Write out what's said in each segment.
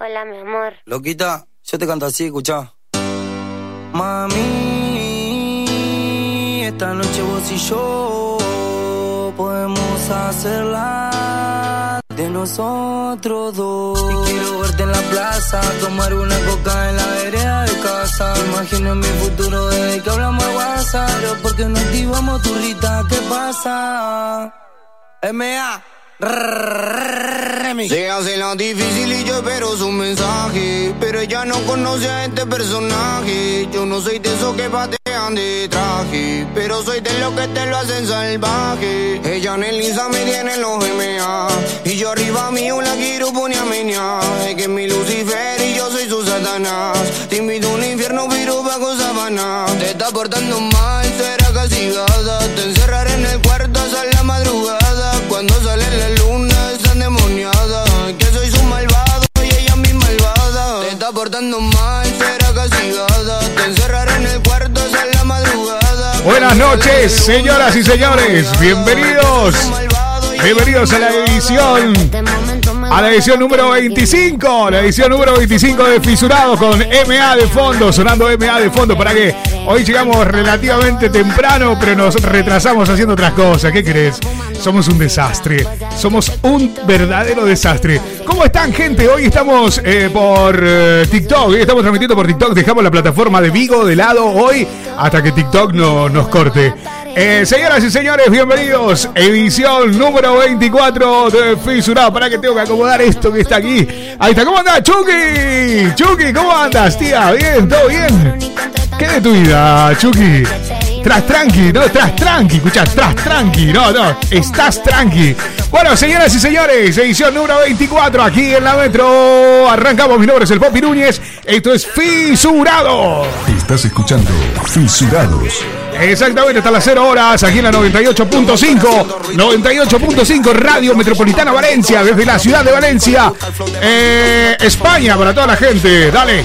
Hola, mi amor. Loquita, yo te canto así, escuchá. Mami, esta noche vos y yo podemos hacerla de nosotros dos. Y quiero verte en la plaza, tomar una coca en la vereda de casa. Imagino mi futuro desde que hablamos de WhatsApp. Pero porque no activamos tu rita, ¿qué pasa? M.A. Se hace la difícil y yo espero su mensaje. Pero ella no conoce a este personaje. Yo no soy de esos que patean de traje. Pero soy de los que te lo hacen salvaje. Ella en el Insta me tiene en los MA. Y yo arriba mío la quiero poner a. Es que es mi Lucifer y yo soy su Satanás. Te invito a un infierno, pero bajo sabana. Te está portando mal, será castigada. Te encerraré en el cuarto hasta la madrugada. Está portando mal, será castigada. Te encerraré en el cuarto hasta la madrugada. Buenas noches, señoras y señores. Bienvenidos. Bienvenidos a la edición. A la edición número 25. La edición número 25 de Fisurados con MA de fondo. Sonando MA de fondo. Para que hoy llegamos relativamente temprano, pero nos retrasamos haciendo otras cosas. ¿Qué crees? Somos un desastre. Somos un verdadero desastre. ¿Cómo están, gente? Hoy estamos eh, por eh, TikTok. Hoy estamos transmitiendo por TikTok. Dejamos la plataforma de Vigo de lado hoy hasta que TikTok no, nos corte. Eh, señoras y señores, bienvenidos. Edición número 24 de Fisurado. Para que tengo que acomodar esto que está aquí. Ahí está. ¿Cómo andas, Chucky? Chucky, ¿cómo andas, tía? ¿Bien? ¿Todo bien? ¿Qué de tu vida, Chucky? Tras tranqui, no, tras tranqui, escucha, tras tranqui, no, no, estás tranqui. Bueno, señoras y señores, edición número 24 aquí en la Metro. Arrancamos, mi nombre es el Popi Núñez. Esto es Fisurado. Estás escuchando Fisurados. Exactamente, hasta las 0 horas, aquí en la 98.5, 98.5 Radio Metropolitana Valencia, desde la ciudad de Valencia, eh, España, para toda la gente. Dale.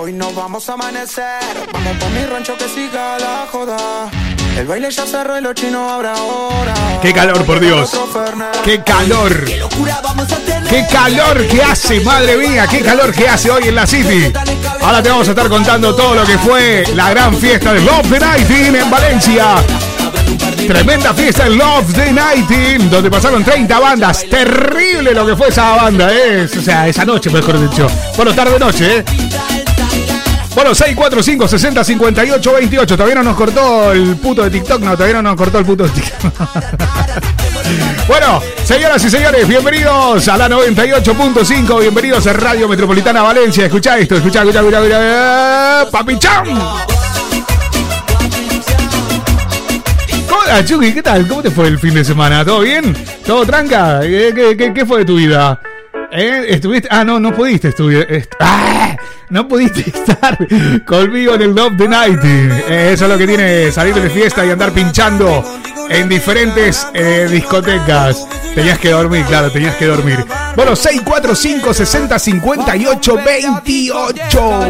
Hoy nos vamos a amanecer, vamos por mi rancho que siga la joda. El baile ya cerró y los chinos habrá hora. Qué calor, por Dios. Qué calor. Qué calor que hace, madre mía. Qué calor que hace hoy en la City. Ahora te vamos a estar contando todo lo que fue la gran fiesta de Love the Nighting en Valencia. Tremenda fiesta en Love the Nighting, donde pasaron 30 bandas. Terrible lo que fue esa banda, ¿eh? O sea, esa noche, mejor dicho. Bueno, tarde-noche, ¿eh? Bueno, 645 60 58 28. Todavía no nos cortó el puto de TikTok. No, todavía no nos cortó el puto de TikTok. bueno, señoras y señores, bienvenidos a la 98.5. Bienvenidos a Radio Metropolitana Valencia. Escucha esto, escucha, escucha, escucha, escucha. ¡Papichán! Hola, Chucky, ¿qué tal? ¿Cómo te fue el fin de semana? ¿Todo bien? ¿Todo tranca? ¿Qué, qué, qué, qué fue de tu vida? ¿Eh? ¿Estuviste? Ah, no, no pudiste estudiar. ¡Ah! No pudiste estar conmigo en el Love the Night. Eh, eso es lo que tiene salir de fiesta y andar pinchando en diferentes eh, discotecas. Tenías que dormir, claro, tenías que dormir. Bueno, 645 60 58 28.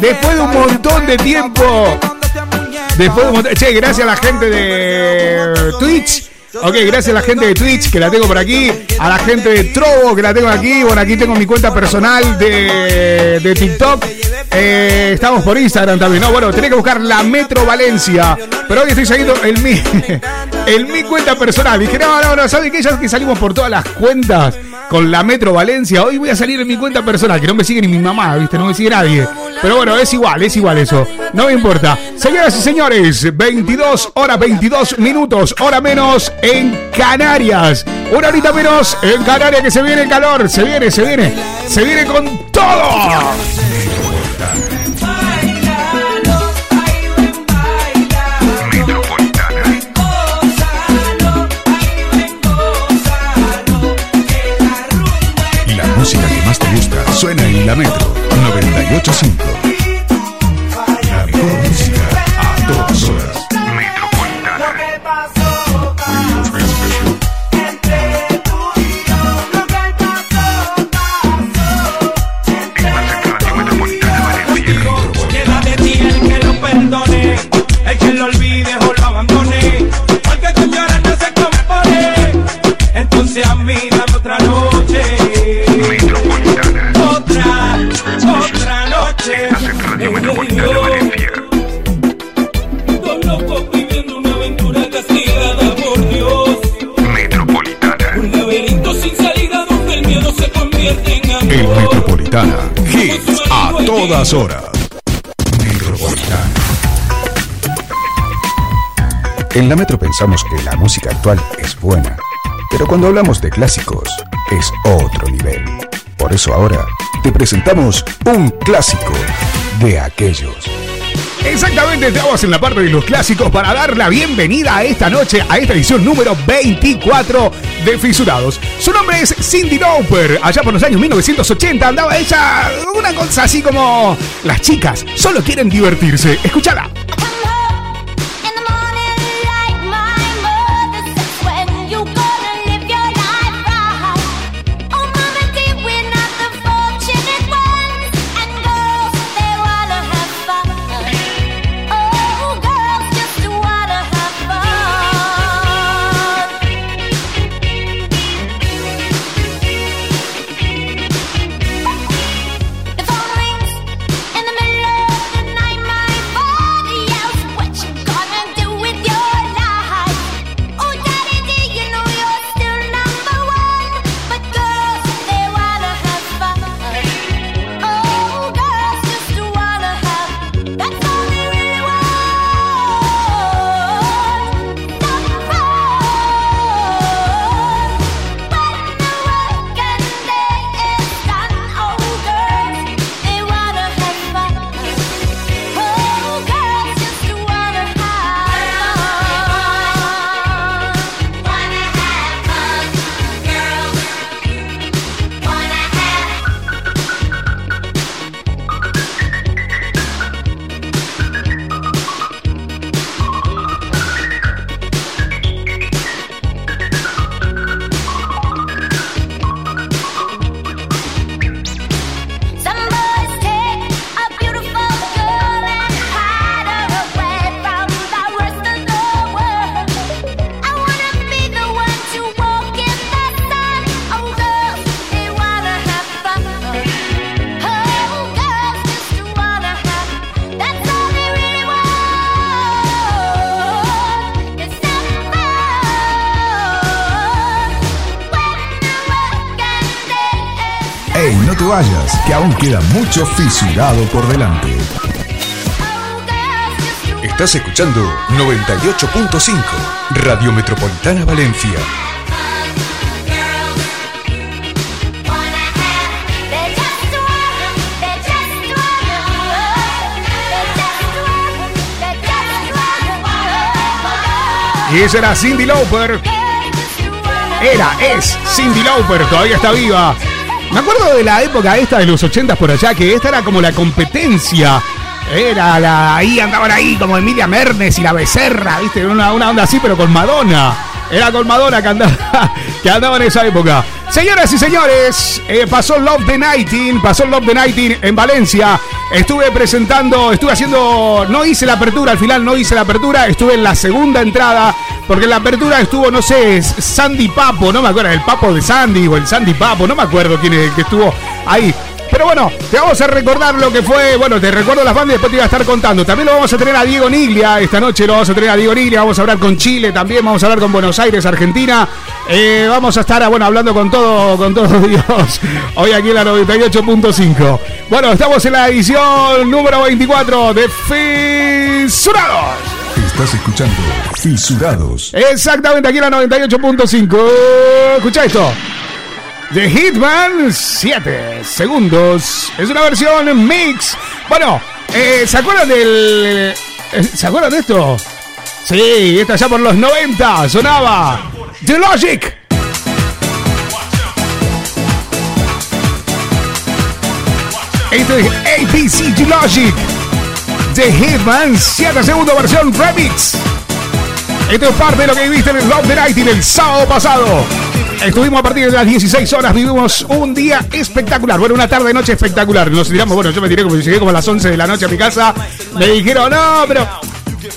Después de un montón de tiempo. Después de un montón. Che, gracias a la gente de Twitch. Ok, gracias a la gente de Twitch que la tengo por aquí, a la gente de Trovo que la tengo aquí. Bueno, aquí tengo mi cuenta personal de, de TikTok. Eh, estamos por Instagram también, ¿no? Bueno, tenés que buscar la Metro Valencia. Pero hoy estoy saliendo en mi, en mi cuenta personal. Dije, no, no, no, ¿sabes qué? Ya que salimos por todas las cuentas con la Metro Valencia, hoy voy a salir en mi cuenta personal, que no me sigue ni mi mamá, ¿viste? No me sigue nadie. Pero bueno, es igual, es igual eso. No me importa. Señoras y señores, 22 horas 22 minutos, hora menos en Canarias. Una horita menos en Canarias que se viene el calor. Se viene, se viene. Se viene con todo. La música que más te gusta suena en la Metro 985. Todas horas. En la Metro pensamos que la música actual es buena, pero cuando hablamos de clásicos es otro nivel. Por eso ahora te presentamos un clásico de aquellos. Exactamente, estamos en la parte de los clásicos para dar la bienvenida a esta noche, a esta edición número 24 de Fisurados. Su nombre es Cindy Lauper. Allá por los años 1980 andaba ella una cosa así como... Las chicas solo quieren divertirse. Escúchala. Aún queda mucho fisurado por delante. Estás escuchando 98.5 Radio Metropolitana Valencia. Y esa era Cindy Lauper. Era, es Cindy Lauper, todavía está viva. Me acuerdo de la época esta de los 80 por allá, que esta era como la competencia. Era la. Ahí andaban ahí como Emilia Mernes y la Becerra, ¿viste? Una, una onda así, pero con Madonna. Era con Madonna que andaba, que andaba en esa época. Señoras y señores, eh, pasó Love the Nighting, pasó Love the Nighting en Valencia. Estuve presentando, estuve haciendo, no hice la apertura, al final no hice la apertura, estuve en la segunda entrada, porque en la apertura estuvo, no sé, Sandy Papo, no me acuerdo, el Papo de Sandy o el Sandy Papo, no me acuerdo quién es el que estuvo ahí. Pero bueno, te vamos a recordar lo que fue. Bueno, te recuerdo las bandas y después te iba a estar contando. También lo vamos a tener a Diego Niglia. Esta noche lo vamos a tener a Diego Niglia. Vamos a hablar con Chile también. Vamos a hablar con Buenos Aires, Argentina. Eh, vamos a estar, bueno, hablando con todo, con todo Dios. Hoy aquí en la 98.5. Bueno, estamos en la edición número 24 de Fisurados. Estás escuchando Fisurados. Exactamente, aquí en la 98.5. Escucha esto. The Hitman 7 segundos. Es una versión mix. Bueno, eh, ¿se acuerdan del. eh, ¿Se acuerdan de esto? Sí, esta ya por los 90 sonaba. The Logic. Este es APC The Logic. The Hitman 7 segundos versión remix. Esto es parte de lo que viviste en el Love the Night el sábado pasado. Estuvimos a partir de las 16 horas, vivimos un día espectacular. Bueno, una tarde noche espectacular. Nos tiramos, bueno, yo me tiré como llegué como a las 11 de la noche a mi casa. Me dijeron, no, pero.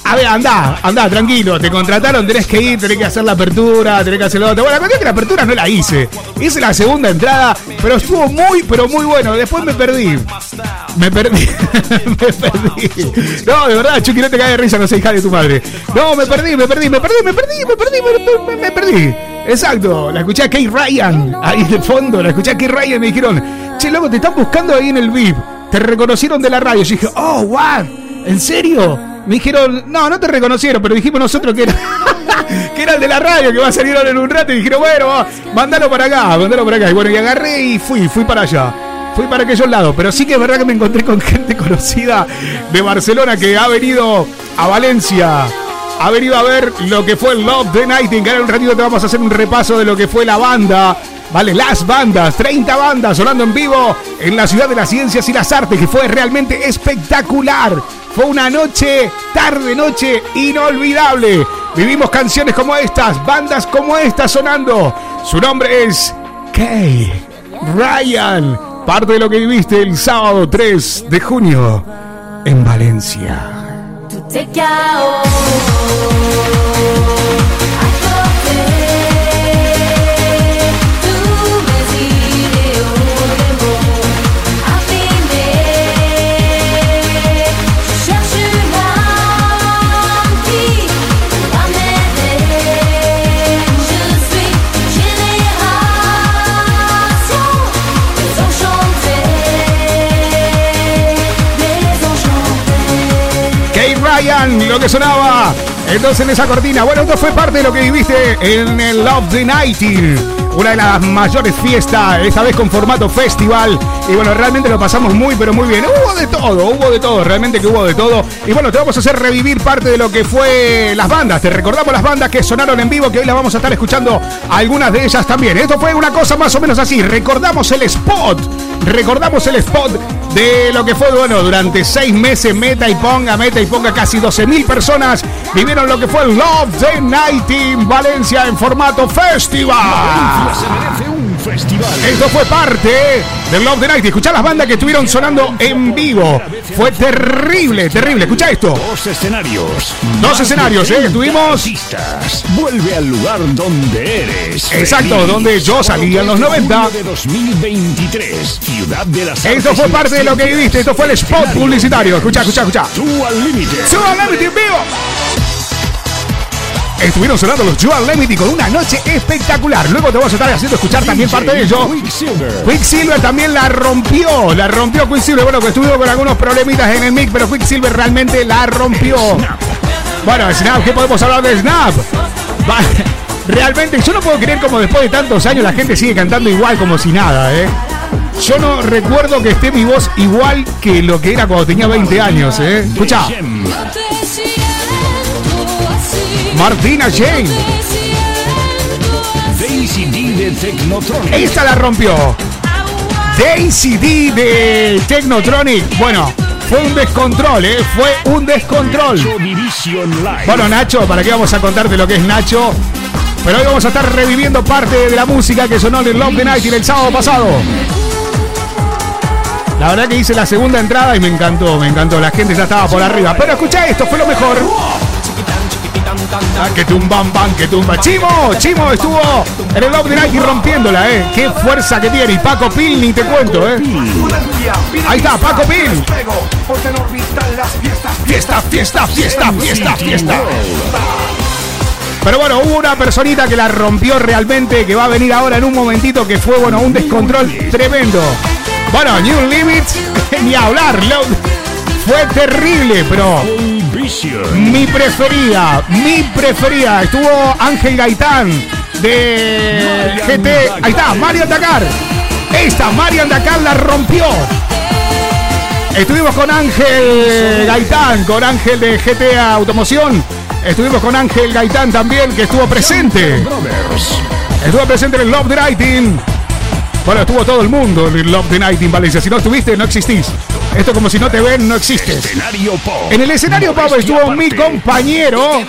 A ver, andá, andá, tranquilo. Te contrataron, tenés que ir, tenés que hacer la apertura, tenés que hacer lo otro. Bueno, la cuestión es que la apertura no la hice. Hice la segunda entrada, pero estuvo muy, pero muy bueno. Después me perdí. Me perdí. me perdí. No, de verdad, Chucky, no te cae de risa, no sé, hija de tu madre. No, me perdí, me perdí, me perdí, me perdí, me perdí, me, me- me perdí. Exacto, la escuché a Kay Ryan, ahí de fondo, la escuché a Kay Ryan y me dijeron, che, loco, te están buscando ahí en el VIP. te reconocieron de la radio. Yo dije, oh, what, ¿en serio? Me dijeron, no, no te reconocieron, pero dijimos nosotros que era, el de la radio, que va a salir ahora en un rato. Y dijeron, bueno, mándalo para acá, mándalo para acá. Y bueno, y agarré y fui, fui para allá. Fui para aquellos lados, pero sí que es verdad que me encontré con gente conocida de Barcelona que ha venido a Valencia ha venido a ver lo que fue el Love the Nightingale. En un ratito te vamos a hacer un repaso de lo que fue la banda. Vale, las bandas, 30 bandas sonando en vivo en la ciudad de las ciencias y las artes, que fue realmente espectacular. Fue una noche, tarde noche, inolvidable. Vivimos canciones como estas, bandas como estas sonando. Su nombre es Kay Ryan. Parte de lo que viviste el sábado 3 de junio en Valencia. Lo que sonaba entonces en esa cortina. Bueno, esto fue parte de lo que viviste en el Love the Nighting una de las mayores fiestas, esta vez con formato festival. Y bueno, realmente lo pasamos muy, pero muy bien. Hubo de todo, hubo de todo, realmente que hubo de todo. Y bueno, te vamos a hacer revivir parte de lo que fue las bandas. Te recordamos las bandas que sonaron en vivo, que hoy las vamos a estar escuchando algunas de ellas también. Esto fue una cosa más o menos así. Recordamos el spot, recordamos el spot de lo que fue, bueno, durante seis meses, meta y ponga, meta y ponga, casi 12 mil personas vivieron lo que fue el Love the Night in Valencia en formato festival festival. Esto fue parte del Love the Night. Escuchá las bandas que estuvieron sonando en vivo. Fue terrible, terrible. Escucha esto. Dos escenarios. Dos escenarios, ¿eh? Estuvimos. Vuelve al lugar donde eres. Exacto, donde yo salí en los 90. De 2023, Ciudad de las Esto fue parte de lo que viviste. Esto fue el spot publicitario. Escucha, escucha, escucha. Tú al límite. Tú al límite en vivo. Estuvieron sonando los Joel Lemity con una noche espectacular. Luego te vamos a estar haciendo escuchar también parte de ello. Quicksilver. Quicksilver también la rompió. La rompió Quicksilver. Bueno, que estuvo con algunos problemitas en el mic, pero Quicksilver realmente la rompió. Bueno, Snap, ¿qué podemos hablar de Snap? Realmente, yo no puedo creer como después de tantos años la gente sigue cantando igual como si nada, ¿eh? Yo no recuerdo que esté mi voz igual que lo que era cuando tenía 20 años, ¿eh? Escucha. Martina Jane. Daisy D de Technotronic. Esta la rompió. Daisy D de Technotronic. Bueno, fue un descontrol, ¿eh? Fue un descontrol. Bueno, Nacho, ¿para qué vamos a contarte lo que es Nacho? Pero hoy vamos a estar reviviendo parte de la música que sonó en el Love the Night el sábado pasado. La verdad que hice la segunda entrada y me encantó, me encantó. La gente ya estaba por arriba. Pero escucha esto, fue lo mejor. Ah, que tumban, ban, que tumba. Chimo, Chimo estuvo en el Love Night y rompiéndola, ¿eh? Qué fuerza que tiene. Y Paco Pil, ni te cuento, ¿eh? Ahí está, Paco Pil. Fiesta, fiesta, fiesta, fiesta, fiesta. Pero bueno, hubo una personita que la rompió realmente, que va a venir ahora en un momentito, que fue, bueno, un descontrol tremendo. Bueno, New Limits, ni hablar. Fue terrible, pero mi preferida, mi preferida. Estuvo Ángel Gaitán de GT. Ahí está, Mario Dakar. Esta Mario Dakar la rompió. Estuvimos con Ángel Gaitán, con Ángel de GTA Automoción. Estuvimos con Ángel Gaitán también, que estuvo presente. Estuvo presente en el Love the Nighting. Bueno, estuvo todo el mundo en el Love the Night in Valencia. Si no estuviste, no existís. Esto como si no te ven, no existes. En el escenario pop estuvo mi compañero.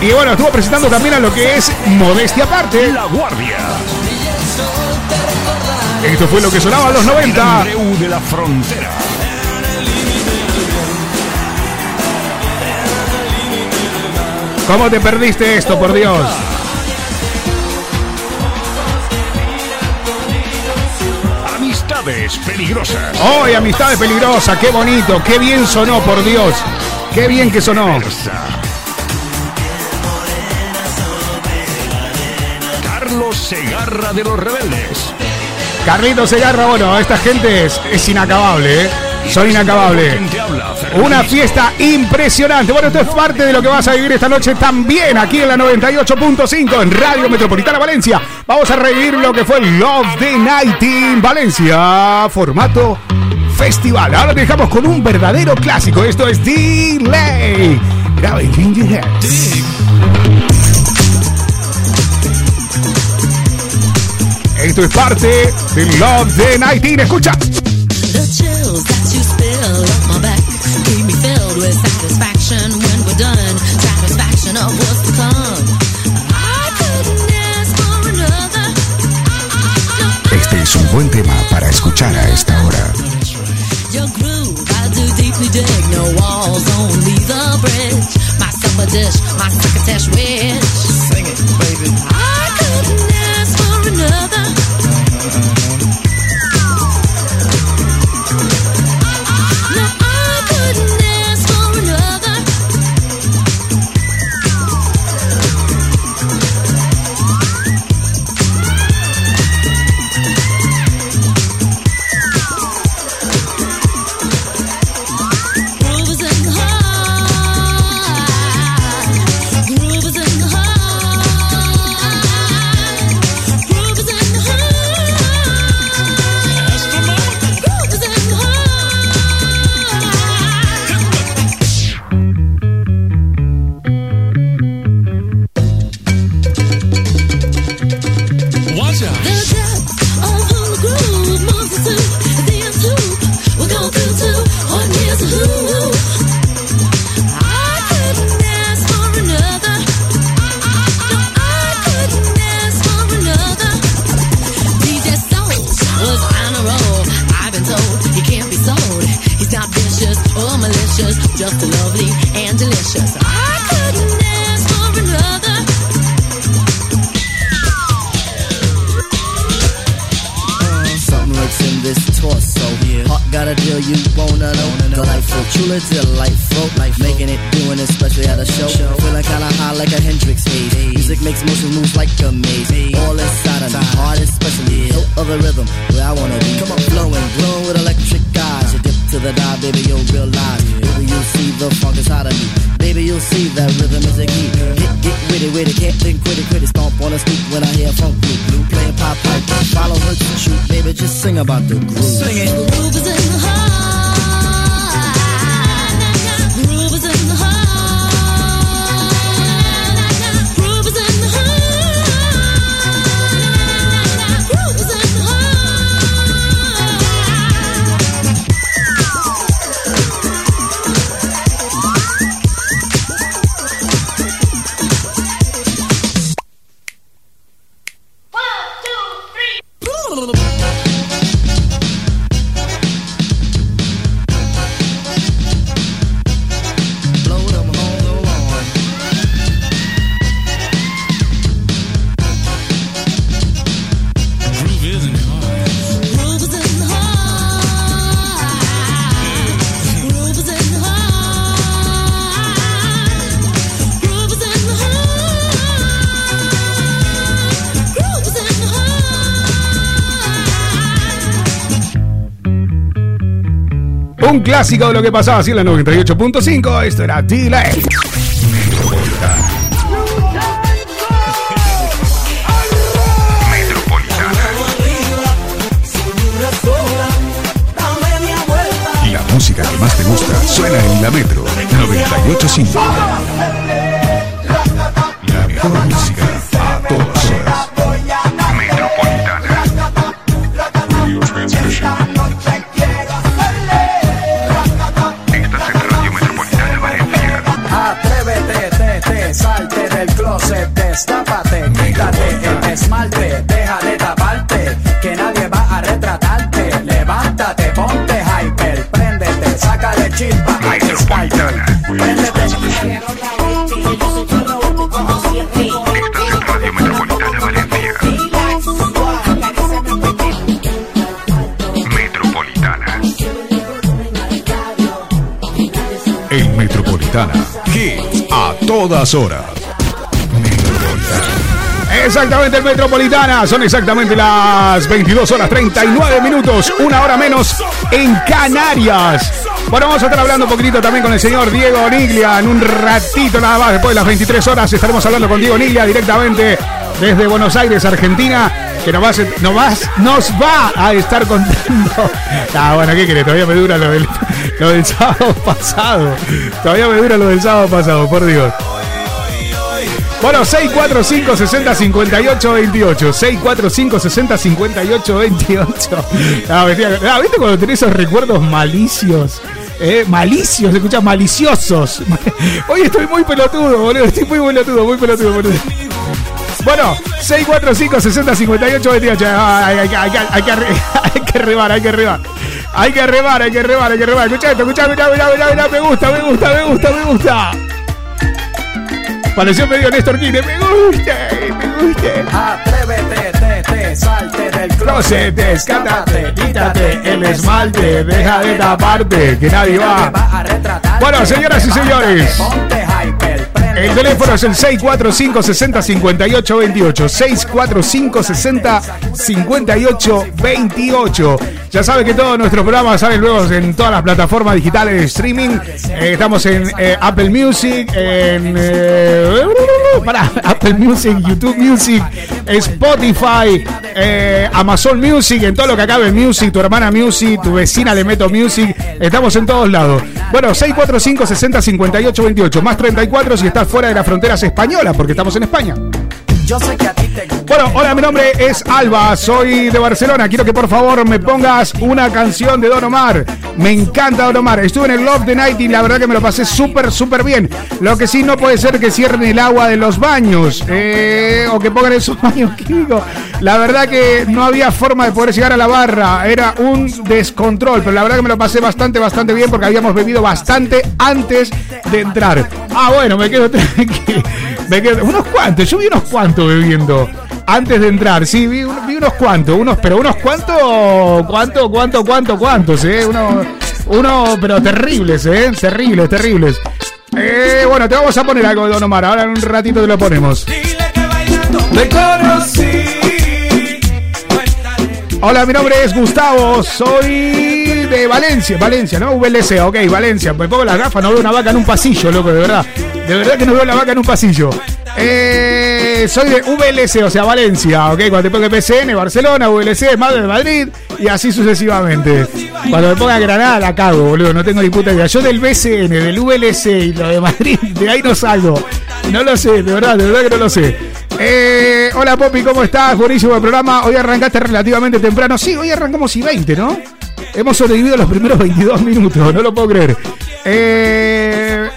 Y bueno, estuvo presentando también a lo que es Modestia Aparte. La Guardia. Esto fue lo que sonaba a los 90. de la frontera. ¿Cómo te perdiste esto, por Dios? Amistades peligrosas. ¡Oh, amistades peligrosas! ¡Qué bonito! ¡Qué bien sonó, por Dios! ¡Qué bien que sonó! Carlos Segarra de los Rebeldes. Carlito Segarra, bueno, esta gente es, es inacabable, ¿eh? Son inacabables. Una fiesta impresionante. Bueno, esto es parte de lo que vas a vivir esta noche también aquí en la 98.5 en Radio Metropolitana Valencia. Vamos a revivir lo que fue Love the Night in Valencia, formato festival. Ahora dejamos con un verdadero clásico. Esto es Delay. In Esto es parte de Love the Night in. Escucha. Filled with satisfaction when we're done. Satisfaction of what's to come. I couldn't ask for another. Este es un buen tema para escuchar a esta hora. Your groove, I do deeply dig. No walls, only the bridge. My supper dish, my crocketesh wish. Sing it, baby. I couldn't ask for another. Clásico de lo que pasaba así en la 98.5. Esto era Delay. La música que más te gusta suena en la Metro 985. La mejor música esmalte, deja de taparte, que nadie va a retratarte. Levántate, ponte hyper, préndete, sácale chispa. En Metropolitana. Hits a todas horas. Exactamente, el Metropolitana. Son exactamente las 22 horas 39 minutos, una hora menos en Canarias. Bueno, vamos a estar hablando un poquitito también con el señor Diego Niglia en un ratito nada más. Después de las 23 horas estaremos hablando con Diego Niglia directamente desde Buenos Aires, Argentina, que nos va, a, nos va, nos va a estar contando. Ah, bueno, ¿qué querés? Todavía me dura lo del, lo del sábado pasado. Todavía me dura lo del sábado pasado, por Dios. Bueno, 645 60 58 28. 645 60 58 28. Ah, ¿Viste cuando tenés esos recuerdos malicios? Eh, malicios, se escucha maliciosos. Hoy estoy muy pelotudo, boludo. Estoy muy pelotudo, muy pelotudo, boludo. Bueno, 645 60 58 28. Ah, Hay, hay, hay, que hay que rebar, hay que rebar. Hay que rebar, hay que rebar, hay que rebar. Escucha esto, escucha, escucha, escucha. Me gusta, me gusta, me gusta, me gusta. Pareció medio Néstor Kirchner. Me gusta, me gusta. Atrévete, te, te, salte del closet, descátate, quítate el esmalte, deja de taparte, que nadie va. Bueno, señoras y señores. El teléfono es el 645 60 58 28. 645 60 58 28. Ya sabe que todos nuestros programas salen luego en todas las plataformas digitales de streaming. Eh, estamos en eh, Apple Music, en eh, Apple Music, YouTube Music, Spotify, eh, Amazon Music, en todo lo que acabe Music, tu hermana Music, tu vecina le meto Music. Estamos en todos lados. Bueno, 645 60 58 28 más 34 si estás fuera de las fronteras españolas, porque estamos en España. Yo sé que a ti te. Bueno, hola, mi nombre es Alba, soy de Barcelona. Quiero que por favor me pongas una canción de Don Omar. Me encanta Don Omar. Estuve en el Love the Night y la verdad que me lo pasé súper, súper bien. Lo que sí no puede ser que cierren el agua de los baños eh, o que pongan esos baños químicos. La verdad que no había forma de poder llegar a la barra. Era un descontrol, pero la verdad que me lo pasé bastante, bastante bien porque habíamos bebido bastante antes de entrar. Ah, bueno, me quedo tranquilo. Me quedo, unos cuantos, yo vi unos cuantos bebiendo antes de entrar, sí, vi, vi unos cuantos, unos, pero unos cuantos, cuánto, cuánto, cuánto, cuántos, eh, unos, unos, pero terribles, eh, terribles, terribles. Eh, bueno, te vamos a poner algo Don Omar, ahora en un ratito te lo ponemos. Te conocí. Hola, mi nombre es Gustavo, soy de Valencia, Valencia, ¿no? VLC, ok, Valencia. Me pongo las gafas, no veo una vaca en un pasillo, loco, de verdad. De verdad que no veo la vaca en un pasillo. Eh, soy de VLC, o sea, Valencia, ok. Cuando te ponga PCN, Barcelona, VLC, Madrid Madrid, y así sucesivamente. Cuando me ponga Granada, la cago, boludo, no tengo ni puta idea. Yo del BCN, del VLC y lo de Madrid, de ahí no salgo. No lo sé, de verdad, de verdad que no lo sé. Eh, hola Popi, ¿cómo estás? Buenísimo el programa. Hoy arrancaste relativamente temprano. Sí, hoy arrancamos y 20, ¿no? Hemos sobrevivido los primeros 22 minutos, no lo puedo creer. Eh,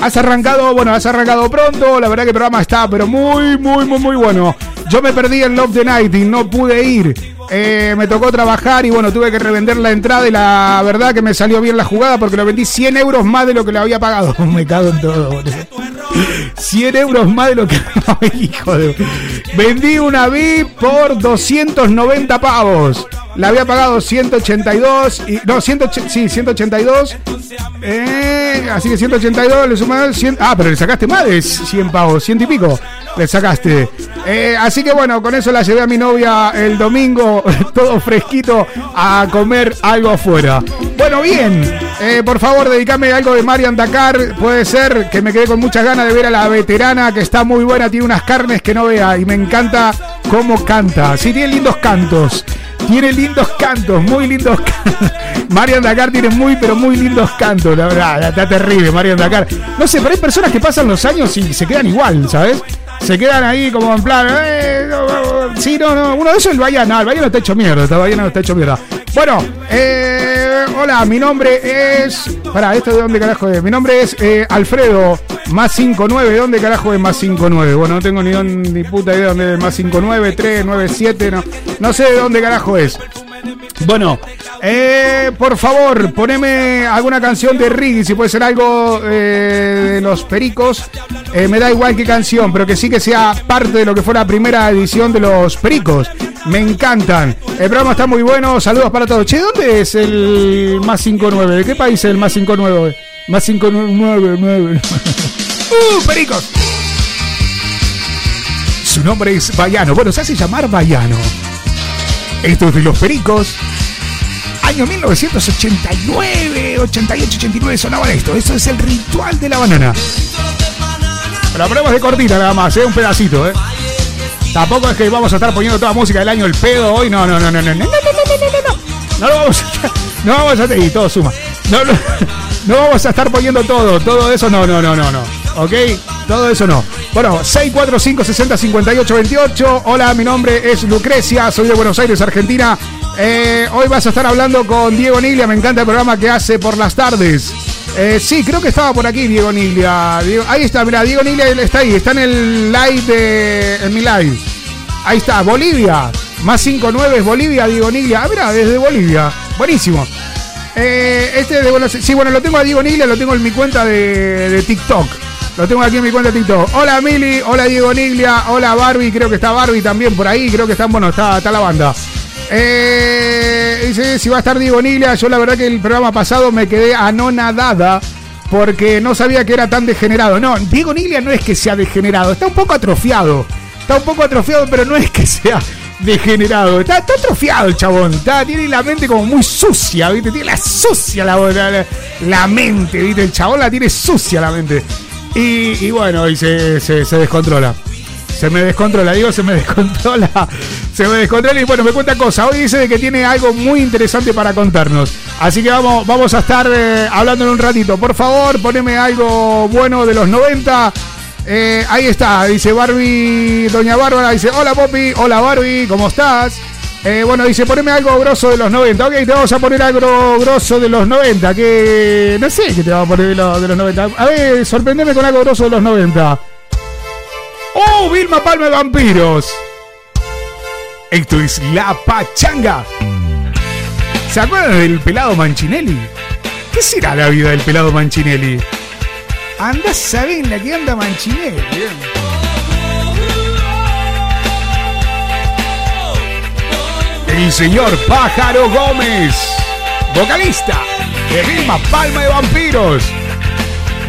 has arrancado, bueno, has arrancado pronto. La verdad que el programa está, pero muy, muy, muy, muy bueno. Yo me perdí el Love the Night y no pude ir. Eh, me tocó trabajar y bueno, tuve que revender la entrada y la verdad que me salió bien la jugada porque lo vendí 100 euros más de lo que le había pagado. me cago en todo, boludo. 100 euros más de lo que. Hijo de. Vendí una VIP por 290 pavos. La había pagado 182. Y, no, 100, sí, 182. Eh, así que 182 le sumas 100. Ah, pero le sacaste más de 100 pavos, 100 y pico. Le sacaste. Eh, así que bueno, con eso la llevé a mi novia el domingo, todo fresquito, a comer algo afuera. Bueno, bien. Eh, por favor, dedícame algo de Marian Dakar. Puede ser que me quedé con muchas ganas de ver a la veterana, que está muy buena, tiene unas carnes que no vea. Y me encanta cómo canta. Sí, tiene lindos cantos. Tiene lindos cantos, muy lindos cantos. Marian Dakar tiene muy, pero muy lindos cantos, la verdad. Está terrible, Marian Dakar. No sé, pero hay personas que pasan los años y se quedan igual, ¿sabes? Se quedan ahí como en plan. Eh, no, no, sí, no, no. Uno de esos es el Bahía. No, el Bahía no está hecho mierda. El Bahía no está hecho mierda. Bueno, eh, hola, mi nombre es. Pará, ¿esto de dónde carajo es? Mi nombre es eh, Alfredo, más 59. ¿Dónde carajo es más 59? Bueno, no tengo ni, ni puta idea de dónde es más 59, 3, 9, 7. No, no sé de dónde carajo es. Bueno, eh, por favor, poneme alguna canción de Riggy, si puede ser algo eh, de los Pericos. Eh, me da igual qué canción, pero que sí que sea parte de lo que fue la primera edición de los Pericos. Me encantan. El programa está muy bueno. Saludos para todos. Che, ¿dónde es el más 59? ¿De qué país es el más 59? Más 599. ¡Uh, Pericos! Su nombre es Bayano. Bueno, se hace llamar Bayano. Esto es de los Pericos. Año 1989, 88, 89 sonaba esto. Eso es el ritual de la banana. Pero ponemos de cortita nada más, ¿eh? un pedacito. ¿eh? Tampoco es que vamos a estar poniendo toda música del año el pedo hoy. No, no, no, no, no, no, no, no, no, no, no. No lo vamos a no vamos a y todo suma. No, no, no vamos a estar poniendo todo, todo eso no, no, no, no, no. ¿Ok? Todo eso no. Bueno, 645 60 58 28. Hola, mi nombre es Lucrecia, soy de Buenos Aires, Argentina. Eh, hoy vas a estar hablando con Diego Niglia, me encanta el programa que hace por las tardes. Eh, sí, creo que estaba por aquí Diego Niglia. Ahí está, mira, Diego Niglia está ahí, está en el live de. en mi live. Ahí está, Bolivia. Más 59 es Bolivia, Diego Niglia. Ah, mira, desde Bolivia. Buenísimo. Eh, este de Buenos Sí, bueno, lo tengo a Diego Niglia, lo tengo en mi cuenta de, de TikTok. Lo tengo aquí en mi cuenta de TikTok. Hola Mili, hola Diego Niglia, hola Barbie, creo que está Barbie también por ahí, creo que están, bueno, está, está la banda. Eh, dice, si va a estar Diego Niglia, yo la verdad que el programa pasado me quedé anonadada porque no sabía que era tan degenerado. No, Diego Niglia no es que sea degenerado, está un poco atrofiado. Está un poco atrofiado, pero no es que sea degenerado. Está, atrofiado el chabón. Está, tiene la mente como muy sucia, ¿viste? Tiene la sucia la, la mente, ¿viste? El chabón la tiene sucia la mente. Y, bueno, y se, se, descontrola. Se me descontrola, digo, se me descontrola. Se me descontrola y bueno, me cuenta cosas. Hoy dice que tiene algo muy interesante para contarnos. Así que vamos, vamos a estar eh, hablando en un ratito. Por favor, poneme algo bueno de los 90. Eh, ahí está, dice Barbie, Doña Bárbara, dice, hola Poppy, hola Barbie, ¿cómo estás? Eh, bueno, dice, poneme algo grosso de los 90. Ok, te vamos a poner algo grosso de los 90. Que no sé qué te vamos a poner de, lo- de los 90. A ver, sorprendeme con algo grosso de los 90. ¡Oh, Vilma Palma de Vampiros! Esto es La Pachanga. ¿Se acuerdan del pelado Manchinelli? ¿Qué será la vida del pelado Manchinelli? Anda a saber la que anda Manchinelli. El señor Pájaro Gómez, vocalista de Vilma Palma de Vampiros.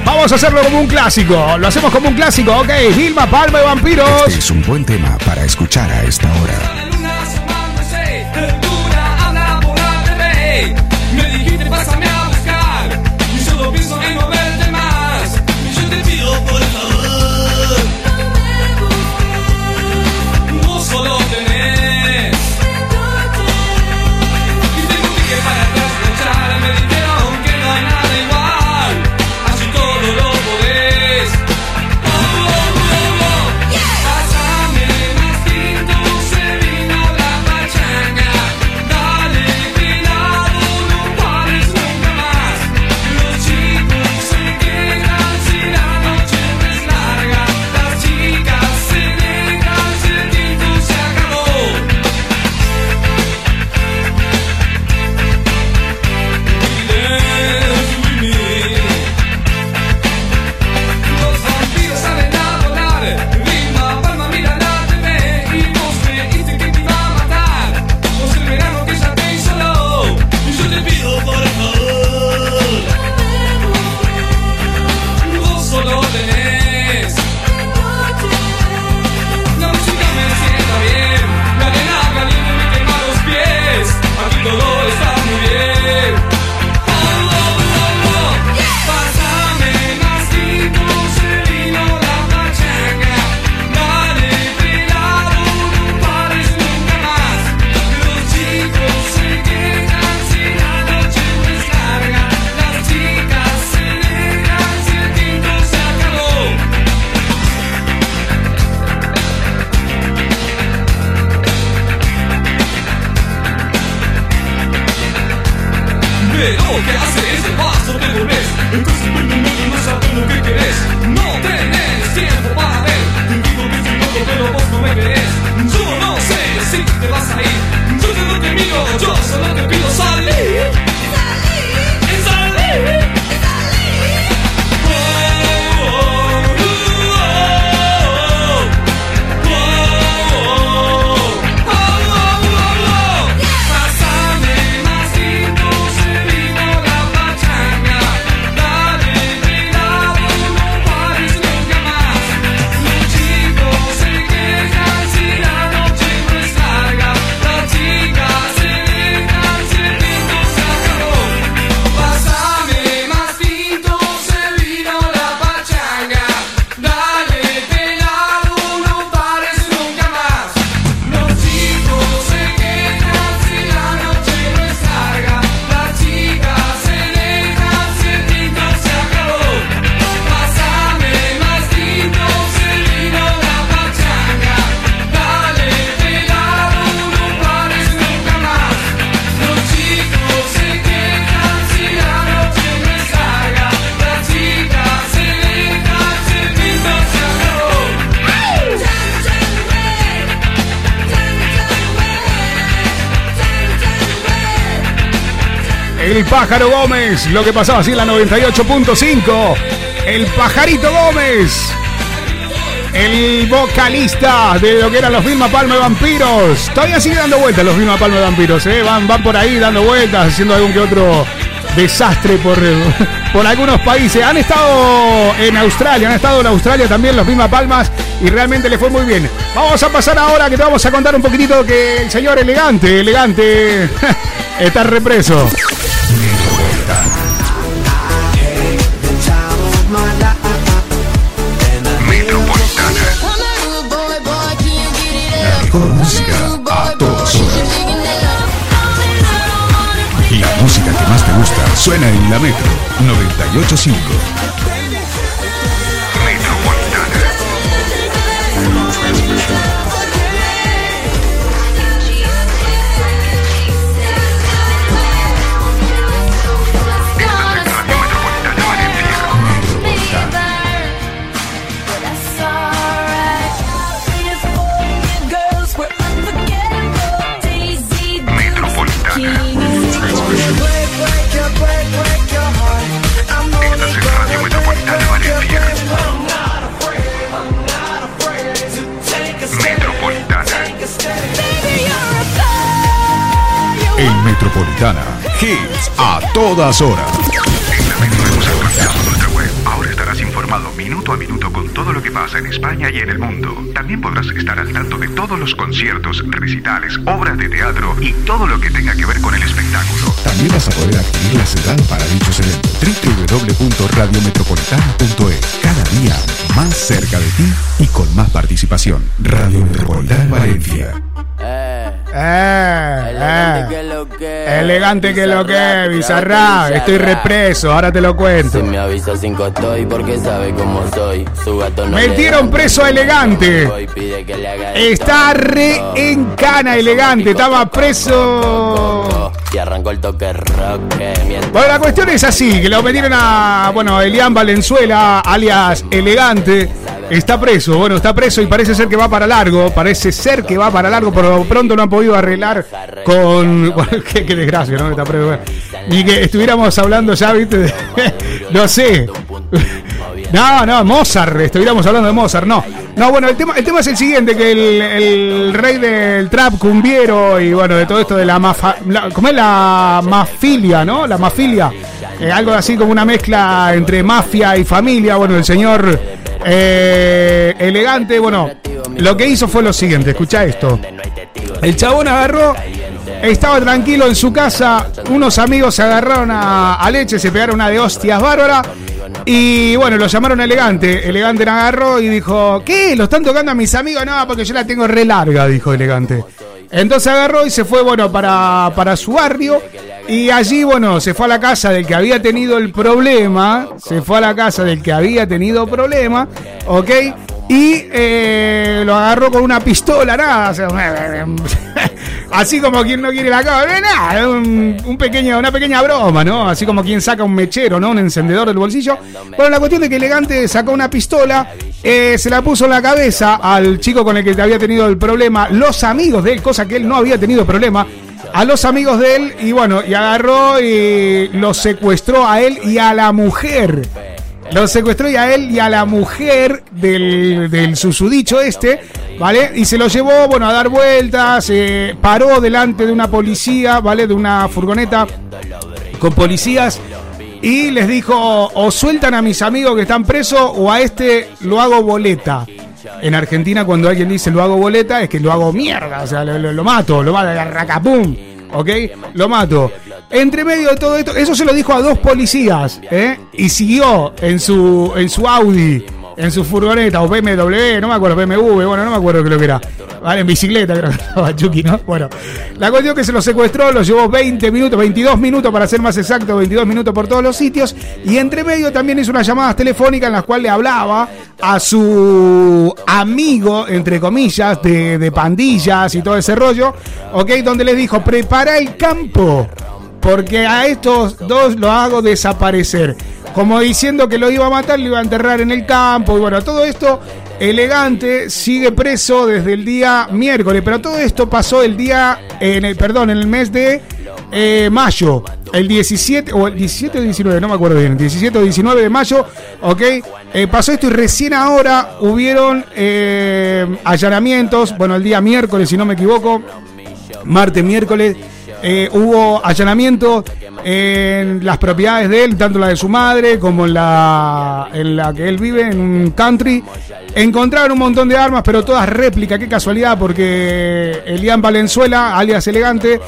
Vamos a hacerlo como un clásico. Lo hacemos como un clásico, ok. Vilma Palma de Vampiros. Este es un buen tema para escuchar a esta hora. Pájaro Gómez, lo que pasaba así la 98.5. El pajarito Gómez. El vocalista de lo que eran los Vilma Palma Vampiros. Todavía sigue dando vueltas los Vilma Palma Vampiros, ¿eh? Van, van por ahí dando vueltas, haciendo algún que otro desastre por, por algunos países. Han estado en Australia, han estado en Australia también los Vilma Palmas y realmente le fue muy bien. Vamos a pasar ahora que te vamos a contar un poquitito que el señor elegante, elegante, está represo. Suena en la Metro 985. Todas horas. En la web. Ahora estarás informado minuto a minuto con todo lo que pasa en España y en el mundo. También podrás estar al tanto de todos los conciertos, recitales, obras de teatro y todo lo que tenga que ver con el espectáculo. También vas a poder adquirir la señal para dichos eventos. www.radiometropolitana.es Cada día más cerca de ti y con más participación. Radio Metropolitana Valencia. Eh, eh. Elegante que lo que, Bizarra. Estoy represo, ahora te lo cuento. Si me avisa cinco estoy porque sabe cómo soy. Su gato no Metieron preso a elegante. Está re en cana elegante, estaba preso. Y arrancó el toque rock. Bueno, la cuestión es así, que lo metieron a, bueno, Elian Valenzuela, alias Elegante, está preso, bueno, está preso y parece ser que va para largo, parece ser que va para largo, pero pronto no han podido arreglar con, bueno, qué, desgracia, ¿no? Está preso. Ni que estuviéramos hablando ya, viste, no sé. No, no, Mozart, estuviéramos hablando de Mozart, no. No, bueno, el tema, el tema es el siguiente, que el, rey del trap cumbiero y bueno, de todo esto de la mafa, ¿cómo es la mafilia, no? La mafilia. Eh, algo así como una mezcla entre mafia y familia. Bueno, el señor eh, elegante, bueno, lo que hizo fue lo siguiente, escucha esto. El chabón agarró, estaba tranquilo en su casa, unos amigos se agarraron a, a leche, se pegaron una de hostias bárbara. Y bueno, lo llamaron elegante. Elegante la agarró y dijo, ¿qué? ¿Lo están tocando a mis amigos? No, porque yo la tengo re larga, dijo elegante. Entonces agarró y se fue, bueno, para, para su barrio. Y allí, bueno, se fue a la casa del que había tenido el problema. Se fue a la casa del que había tenido problema. ¿Ok? Y eh, lo agarró con una pistola, nada. así como quien no quiere la cámara, nada. Un, un pequeño, una pequeña broma, ¿no? Así como quien saca un mechero, ¿no? Un encendedor del bolsillo. Bueno, la cuestión de que Elegante sacó una pistola, eh, se la puso en la cabeza al chico con el que había tenido el problema, los amigos de él, cosa que él no había tenido problema. A los amigos de él, y bueno, y agarró y lo secuestró a él y a la mujer. Lo secuestró y a él y a la mujer del, del susodicho este, ¿vale? Y se lo llevó, bueno, a dar vueltas, eh, paró delante de una policía, ¿vale? De una furgoneta con policías y les dijo, o sueltan a mis amigos que están presos o a este lo hago boleta. En Argentina cuando alguien dice lo hago boleta es que lo hago mierda, o sea, lo, lo- lo mato, lo mato, racapum, ¿ok? Lo mato. Entre medio de todo esto, eso se lo dijo a dos policías, ¿eh? Y siguió en su, en su Audi, en su furgoneta, o BMW, no me acuerdo, BMW, bueno, no me acuerdo qué lo que era. Vale, en bicicleta creo que estaba Chucky, ¿no? Bueno, la cuestión que se lo secuestró, lo llevó 20 minutos, 22 minutos para ser más exacto, 22 minutos por todos los sitios. Y entre medio también hizo unas llamadas telefónicas en las cuales le hablaba a su amigo, entre comillas, de, de pandillas y todo ese rollo, ¿ok? Donde le dijo, prepara el campo, porque a estos dos lo hago desaparecer. Como diciendo que lo iba a matar, lo iba a enterrar en el campo. Y bueno, todo esto elegante sigue preso desde el día miércoles. Pero todo esto pasó el día, en el, perdón, en el mes de eh, mayo. El 17, o el 17 o 19, no me acuerdo bien, 17 o 19 de mayo, ok, eh, pasó esto y recién ahora hubieron eh, allanamientos, bueno, el día miércoles, si no me equivoco, martes, miércoles, eh, hubo allanamiento en las propiedades de él, tanto la de su madre como en la, en la que él vive, en un country. Encontraron un montón de armas, pero todas réplicas, qué casualidad, porque Elian Valenzuela, alias Elegante,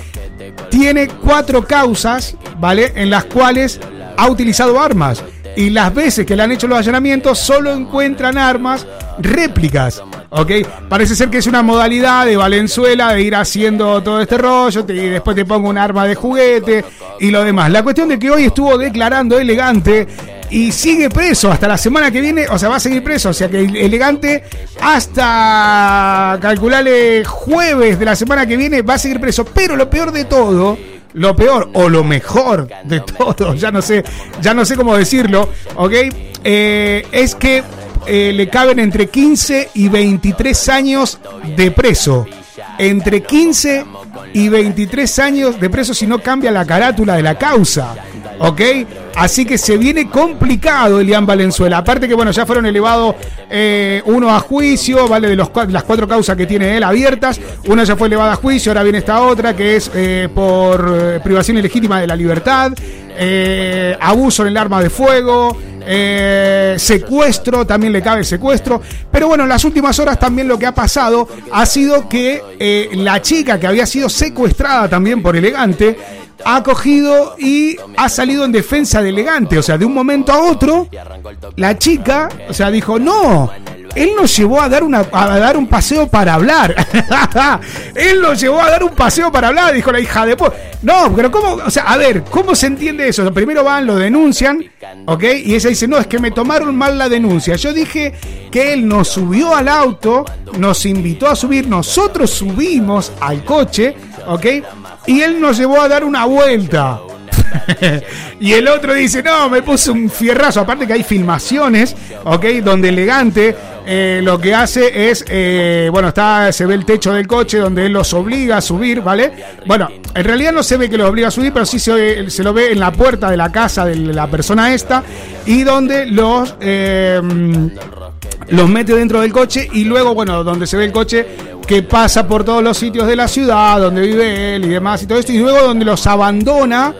tiene cuatro causas, ¿vale? En las cuales ha utilizado armas. Y las veces que le han hecho los allanamientos solo encuentran armas réplicas. ¿Ok? Parece ser que es una modalidad de Valenzuela de ir haciendo todo este rollo y después te pongo un arma de juguete y lo demás. La cuestión de que hoy estuvo declarando elegante y sigue preso hasta la semana que viene, o sea, va a seguir preso, o sea que elegante hasta calcularle jueves de la semana que viene va a seguir preso. Pero lo peor de todo, lo peor o lo mejor de todo, ya no sé, ya no sé cómo decirlo, ¿ok? Eh, es que eh, le caben entre 15 y 23 años de preso. Entre 15 y 23 años de preso si no cambia la carátula de la causa. ¿Ok? Así que se viene complicado Elian Valenzuela. Aparte que, bueno, ya fueron elevados eh, uno a juicio, ¿vale? De las cuatro causas que tiene él abiertas. Una ya fue elevada a juicio, ahora viene esta otra que es eh, por eh, privación ilegítima de la libertad, abuso en el arma de fuego, secuestro, también le cabe el secuestro. Pero bueno, en las últimas horas también lo que ha pasado ha sido que la chica que había sido secuestrada también por Elegante ha cogido y ha salido en defensa de Elegante. O sea, de un momento a otro, la chica, o sea, dijo, no. Él nos llevó a dar, una, a dar un paseo para hablar. Él nos llevó a dar un paseo para hablar, dijo la hija de... No, pero ¿cómo? O sea, a ver, ¿cómo se entiende eso? Primero van, lo denuncian, ¿ok? Y ella dice, no, es que me tomaron mal la denuncia. Yo dije que él nos subió al auto, nos invitó a subir, nosotros subimos al coche, ¿ok? Y él nos llevó a dar una vuelta. y el otro dice, no, me puse un fierrazo. Aparte que hay filmaciones, ¿ok? Donde elegante eh, lo que hace es, eh, bueno, está, se ve el techo del coche donde él los obliga a subir, ¿vale? Bueno, en realidad no se ve que los obliga a subir, pero sí se, se lo ve en la puerta de la casa de la persona esta y donde los... eh, los mete dentro del coche y luego, bueno, donde se ve el coche que pasa por todos los sitios de la ciudad, donde vive él y demás y todo esto, y luego donde los abandona,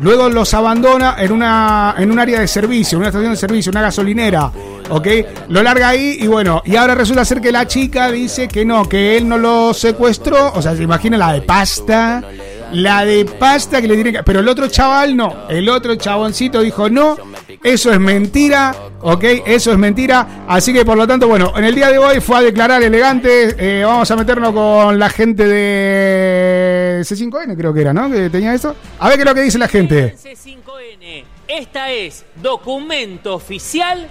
luego los abandona en una en un área de servicio, una estación de servicio, una gasolinera, ¿ok? Lo larga ahí y bueno, y ahora resulta ser que la chica dice que no, que él no lo secuestró, o sea, se imagina la de pasta, la de pasta que le tiene que... Pero el otro chaval no, el otro chaboncito dijo no, eso es mentira, ¿ok? Eso es mentira. Así que por lo tanto, bueno, en el día de hoy fue a declarar elegante. eh, vamos a meternos con la gente de C5N, creo que era, ¿no? Que tenía eso. A ver qué es lo que dice la gente. C5N. Esta es documento oficial,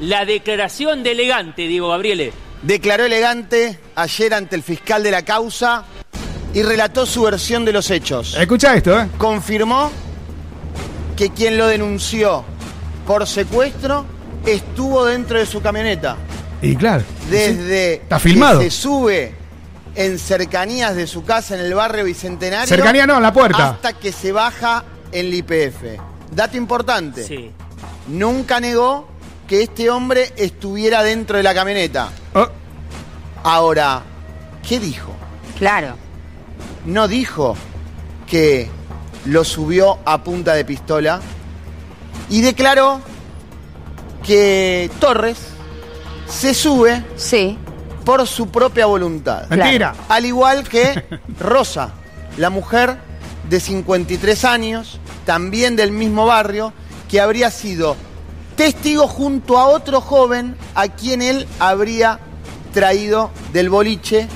la declaración de elegante, Diego Gabriele. Declaró elegante ayer ante el fiscal de la causa y relató su versión de los hechos. Escucha esto, ¿eh? Confirmó que quien lo denunció por secuestro estuvo dentro de su camioneta. Y claro. Desde Está filmado. que se sube en cercanías de su casa en el barrio Bicentenario. Cercanía no, en la puerta. Hasta que se baja en el IPF. Dato importante. Nunca negó que este hombre estuviera dentro de la camioneta. Oh. Ahora, ¿qué dijo? Claro. No dijo que lo subió a punta de pistola y declaró que Torres se sube por su propia voluntad. Mentira. Al igual que Rosa, la mujer de 53 años, también del mismo barrio, que habría sido testigo junto a otro joven a quien él habría traído del boliche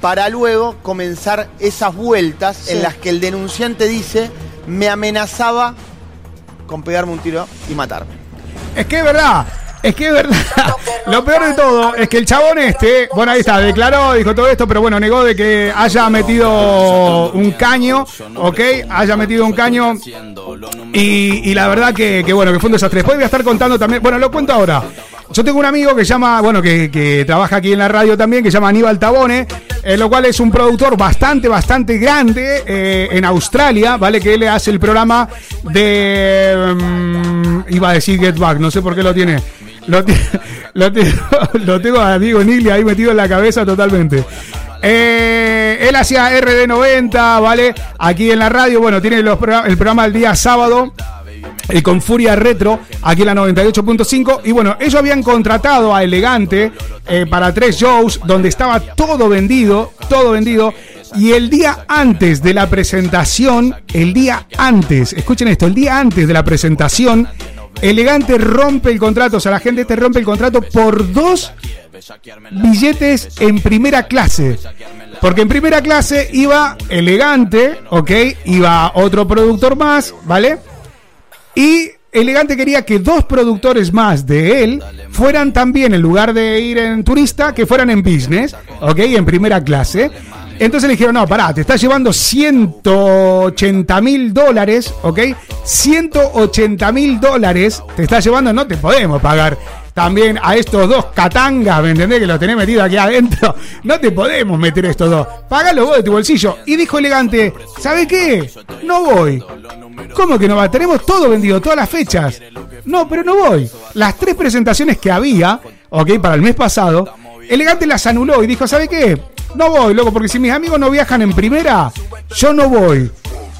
para luego comenzar esas vueltas Sí. en las que el denunciante dice me amenazaba con pegarme un tiro y matarme. Es que es verdad. Es que es verdad. Lo peor de todo es que el chabón este, bueno, ahí está, declaró, dijo todo esto, pero bueno, negó de que haya metido un caño, ¿ok? Haya metido un caño. Y, y la verdad que, que bueno, que fue un desastre. Después voy a estar contando también, bueno, lo cuento ahora. Yo tengo un amigo que llama, bueno, que, que trabaja aquí en la radio también, que se llama Aníbal Tabone, en lo cual es un productor bastante, bastante grande eh, en Australia, ¿vale? Que él hace el programa de. mm, iba a decir Get Back, no sé por qué lo tiene. Lo, tengo, a Diego Nigli ahí metido en la cabeza totalmente. Eh, él hacía RD90, ¿vale? Aquí en la radio, bueno, tiene el programa el día sábado. Eh, con Furia Retro, aquí en la 98.5. Y bueno, ellos habían contratado a Elegante eh, para tres shows donde estaba todo vendido, todo vendido. Y el día antes de la presentación, el día antes, escuchen esto, el día antes de la presentación, Elegante rompe el contrato, o sea, la gente te rompe el contrato por dos billetes en primera clase. Porque en primera clase iba elegante, ¿ok? Iba otro productor más, ¿vale? Y Elegante quería que dos productores más de él fueran también, en lugar de ir en turista, que fueran en business, ¿ok? En primera clase. Entonces le dijeron, no, pará, te estás llevando 180 mil dólares, ¿ok? 180 mil dólares te estás llevando, no te podemos pagar también a estos dos catangas, ¿me entendés? Que los tenés metidos aquí adentro. No te podemos meter estos dos. Pagalo vos de tu bolsillo. Y dijo elegante, ¿sabe qué? No voy. ¿Cómo que no va? Tenemos todo vendido, todas las fechas. No, pero no voy. Las tres presentaciones que había, ok, para el mes pasado, Elegante las anuló y dijo, ¿sabe qué? No voy, loco, porque si mis amigos no viajan en primera, yo no voy.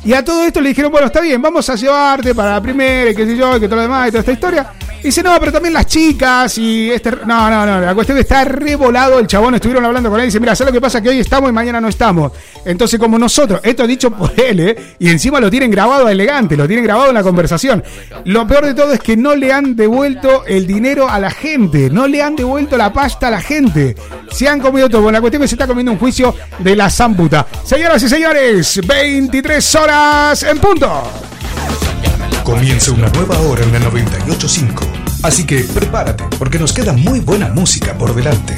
Y a todo esto le dijeron, bueno, está bien, vamos a llevarte para la primera, y qué sé yo, y que todo lo demás, y toda esta historia. Dice, no, pero también las chicas y este... No, no, no, la cuestión está revolado el chabón, estuvieron hablando con él y dice, mira, ¿sabes lo que pasa? Que hoy estamos y mañana no estamos. Entonces, como nosotros, esto dicho por él, ¿eh? Y encima lo tienen grabado elegante, lo tienen grabado en la conversación. Lo peor de todo es que no le han devuelto el dinero a la gente, no le han devuelto la pasta a la gente. Se han comido todo. Bueno, la cuestión es que se está comiendo un juicio de la zamputa. Señoras y señores, 23 horas en punto. Comienza una nueva hora en la 98.5. Así que prepárate, porque nos queda muy buena música por delante.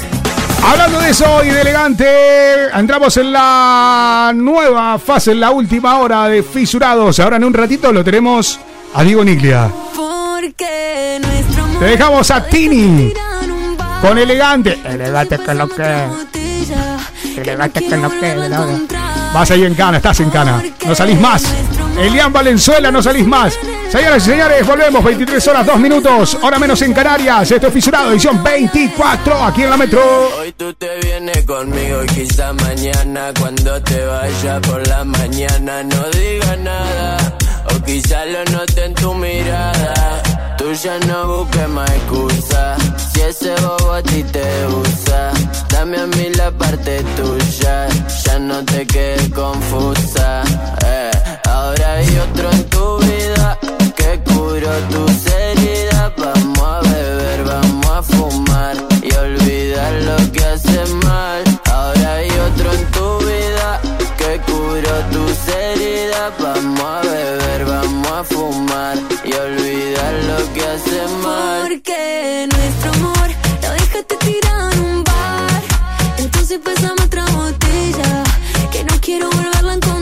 Hablando de eso y de elegante, entramos en la nueva fase, en la última hora de Fisurados. Ahora en un ratito lo tenemos a Diego Niglia. Porque nuestro amor Te dejamos a Tini con elegante. Elegante que lo que. Elegante que lo que. Vas ahí en cana, estás en cana. No salís más. Elian Valenzuela, no salís más. Señoras y señores, volvemos. 23 horas, 2 minutos. Hora menos en Canarias. Esto es Fisurado, edición 24, aquí en la Metro. Hoy tú te vienes conmigo y quizá mañana cuando te vaya por la mañana no digas nada o quizá lo note en tu mirada. Tú ya no busques más excusa si ese bobo a ti te usa. Dame a mí la parte tuya, ya no te quedes confusa. eh. Ahora hay otro en tu vida que curó tus heridas. Vamos a beber, vamos a fumar y olvidar lo que hace mal. Ahora hay otro en tu vida heridas. Vamos a beber, vamos a fumar y olvidar lo que hace mal. Porque nuestro amor lo dejaste tirado en un bar. Entonces pásame otra botella que no quiero volverla a encontrar.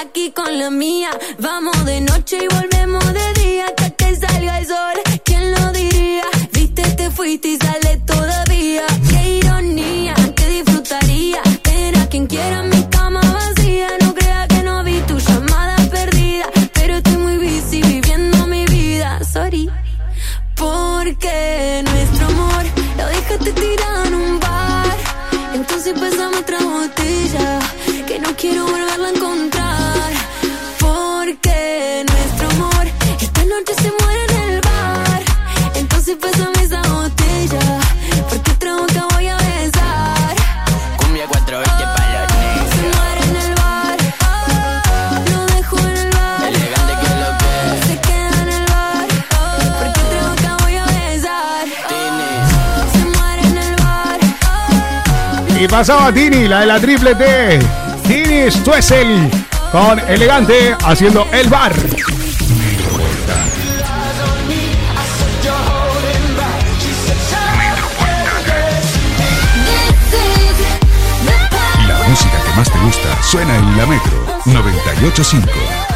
Aquí con la mía. Vamos de noche y volvemos de día hasta que salga el sol. ¿Quién lo diría? Viste, te fuiste y sale todavía. Qué ironía, que disfrutaría. Ver a quien quiera mi cama vacía. No crea que no vi tu llamada perdida. Pero estoy muy busy viviendo mi vida. Sorry. Porque Pasaba Tini, la de la triple T. Tini Stuessel con Elegante haciendo el bar. La música que más te gusta suena en la Metro 985.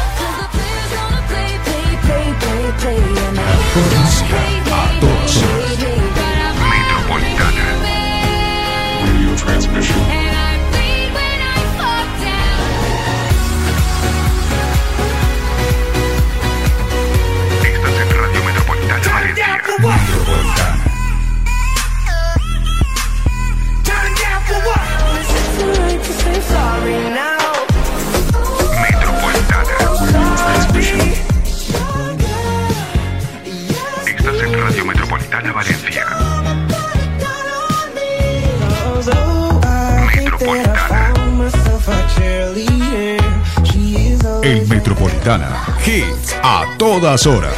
Hits a todas horas.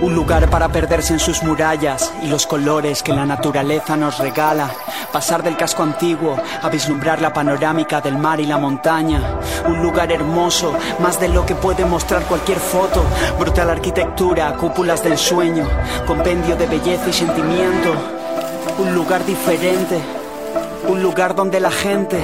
Un lugar para perderse en sus murallas y los colores que la naturaleza nos regala. Pasar del casco antiguo a vislumbrar la panorámica del mar y la montaña. Un lugar hermoso, más de lo que puede mostrar cualquier foto. Brutal arquitectura, cúpulas del sueño, compendio de belleza y sentimiento. Un lugar diferente, un lugar donde la gente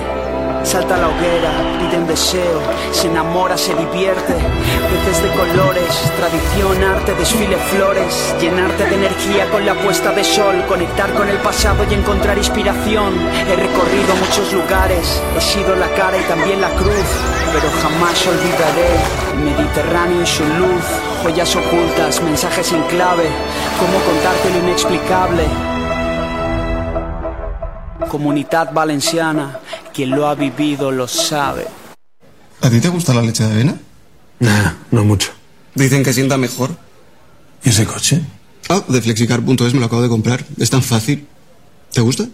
salta a la hoguera, pide un deseo, se enamora, se divierte. Peces de colores, tradición, arte, desfile, flores. Llenarte de energía con la puesta de sol, conectar con el pasado y encontrar inspiración. He recorrido muchos lugares, he sido la cara y también la cruz, pero jamás olvidaré el Mediterráneo y su luz. Joyas ocultas, mensajes en clave, cómo contarte lo inexplicable. Comunidad valenciana, quien lo ha vivido lo sabe. ¿A ti te gusta la leche de avena? Nah, no mucho. Dicen que sienta mejor. ¿Y ese coche? Ah, de flexicar.es me lo acabo de comprar. Es tan fácil. ¿Te gusta?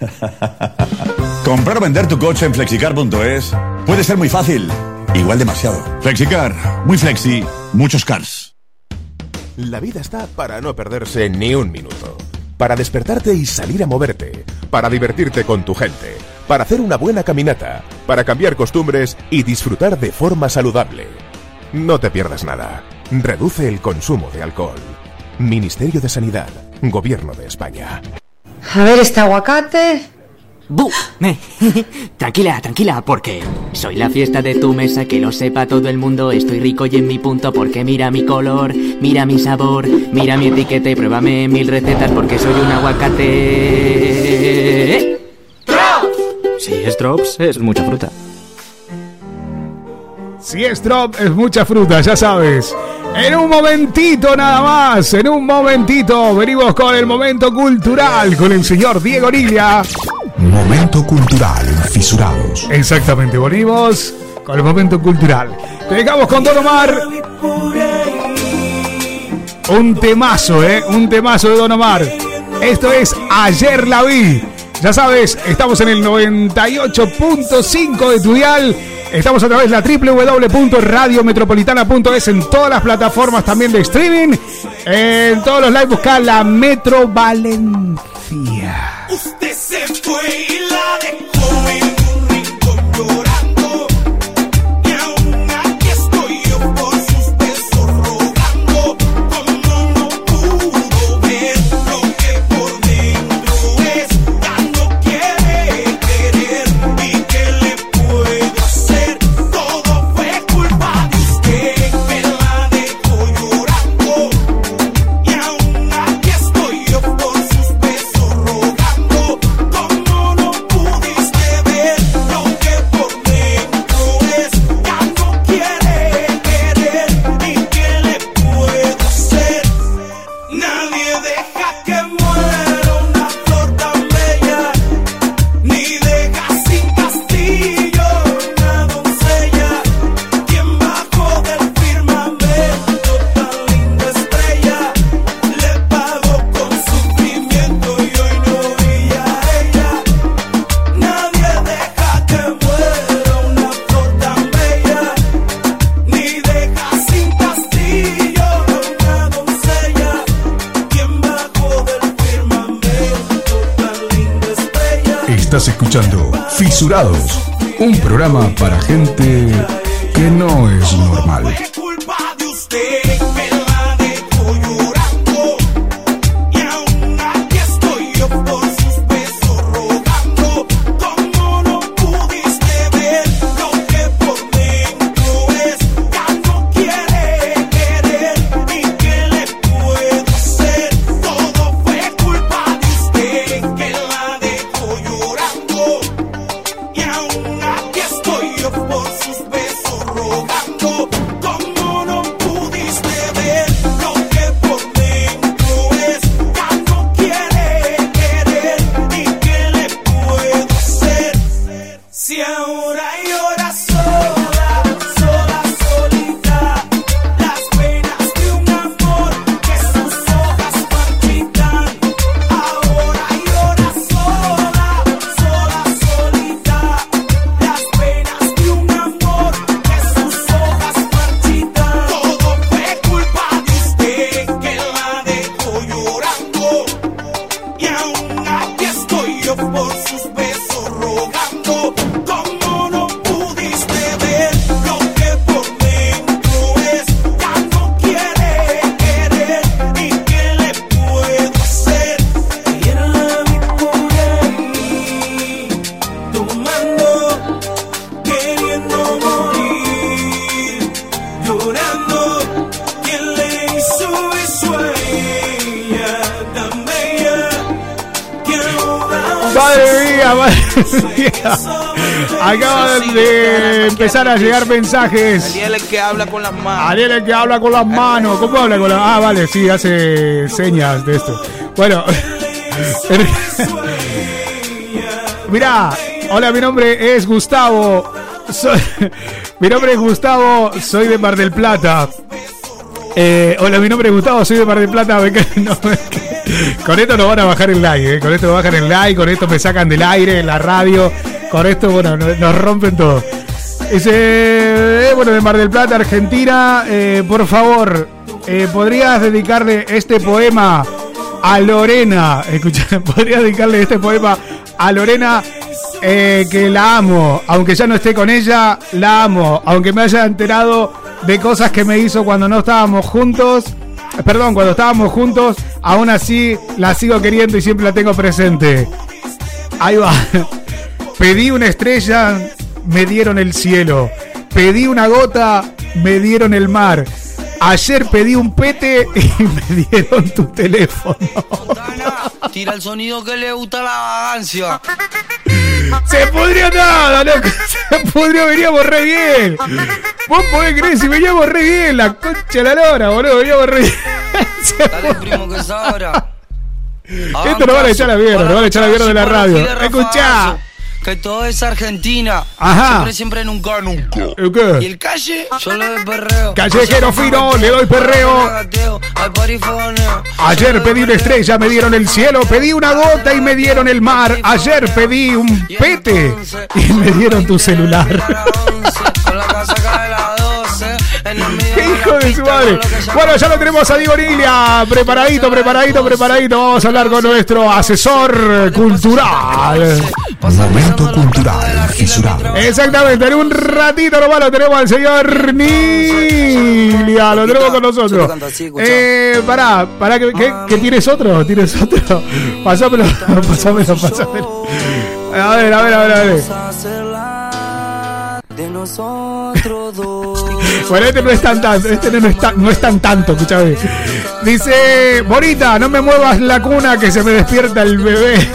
Comprar o vender tu coche en flexicar.es puede ser muy fácil, igual demasiado. Flexicar, muy flexi, muchos cars. La vida está para no perderse ni un minuto. Para despertarte y salir a moverte. Para divertirte con tu gente. Para hacer una buena caminata. Para cambiar costumbres y disfrutar de forma saludable. No te pierdas nada. Reduce el consumo de alcohol. Ministerio de Sanidad. Gobierno de España. A ver, este aguacate. ¡Bu! Me- tranquila, tranquila, porque soy la fiesta de tu mesa, que lo sepa todo el mundo. Estoy rico y en mi punto, porque mira mi color, mira mi sabor, mira mi etiqueta y pruébame mil recetas, porque soy un aguacate. Si es drops, es mucha fruta. Si es drop, es mucha fruta, ya sabes. En un momentito nada más, en un momentito, venimos con el momento cultural con el señor Diego Nilla. Momento cultural Fisurados. Exactamente, venimos con el momento cultural. Llegamos con Don Omar. Un temazo, ¿eh? Un temazo de Don Omar. Esto es Ayer la vi. Ya sabes, estamos en el 98.5 de tu dial. Estamos a través de la www.radiometropolitana.es en todas las plataformas también de streaming. En todos los live busca la Metro Valencia. Usted se fue y la dejó Estás escuchando Fisurados, un programa para gente que no es normal. A llegar mensajes. Ariel el que habla con las manos. Ariel el que habla con las manos. ¿Cómo habla con las Ah, vale, sí, hace señas de esto. Bueno. Mirá, hola, mi nombre es Gustavo. Soy- mi nombre es Gustavo, soy de Mar del Plata. Eh, hola, mi nombre es Gustavo, soy de Mar del Plata. No, con esto nos van a bajar el like, eh, con esto nos bajan el like, con esto me sacan del aire, en la radio, con esto, bueno, no- nos rompen todo. Dice, eh, bueno, de Mar del Plata, Argentina, eh, por favor, eh, ¿podrías dedicarle este poema a Lorena? Escucha, ¿podrías dedicarle este poema a Lorena? que la amo, aunque ya no esté con ella, la amo, aunque me haya enterado de cosas que me hizo cuando no estábamos juntos, perdón, cuando estábamos juntos, aún así la sigo queriendo y siempre la tengo presente. Ahí va. Pedí una estrella, me dieron el cielo. Pedí una gota, me dieron el mar. Ayer pedí un pete y me dieron tu teléfono. Tira el sonido que le gusta la vagancia. Se pudrió nada, loco. Se pudrió, veníamos re bien. Vos podés creer si veníamos re bien, la concha de la lora, boludo, veníamos re bien. Dale, primo, que sabrá. Esto nos van a echar a mierda, nos van a echar a mierda de la radio. Escuchá. Que todo es Argentina. Ajá. Siempre, siempre, nunca, nunca. ¿El qué? Y el calle, yo le doy perreo. Callejero fino, le doy perreo. Ayer pedí una estrella, me dieron el cielo. Pedí una gota y me dieron el mar. Ayer pedí un pete y me dieron tu celular. Con la casaca de las 12. En el medio ¡Qué hijo de su madre! Bueno, ya lo tenemos a Diego Nilia. Preparadito, preparadito, preparadito. Vamos a hablar con nuestro asesor cultural. Momento cultural fisurado. Exactamente, en un ratito nomás lo tenemos al señor Nilia. Lo tenemos con nosotros. Eh, pará, pará, que, que- que tienes otro, tienes otro. Pasámelo, pasámelo, pasámelo. A ver, a ver, a ver, a ver. De nosotros dos. Bueno, este no es tan tanto, este no es tan, no es tan tanto, escúchame. Dice, Bonita, no me muevas la cuna que se me despierta el bebé.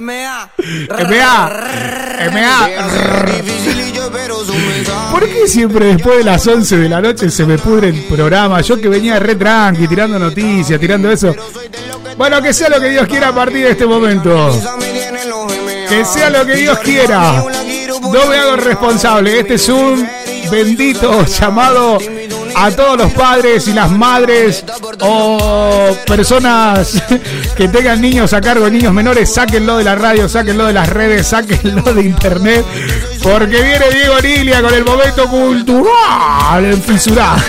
MA. MA. MA. ¿Por qué siempre después de las 11 de la noche se me pudre el programa? Yo que venía re tranqui, tirando noticias, tirando eso. Bueno, que sea lo que Dios quiera a partir de este momento. Que sea lo que Dios quiera. No me hago responsable. Este es un bendito llamado a todos los padres y las madres o personas que tengan niños a cargo, niños menores, sáquenlo de la radio, sáquenlo de las redes, sáquenlo de internet, porque viene Diego Nilia con el momento cultural en fisurado.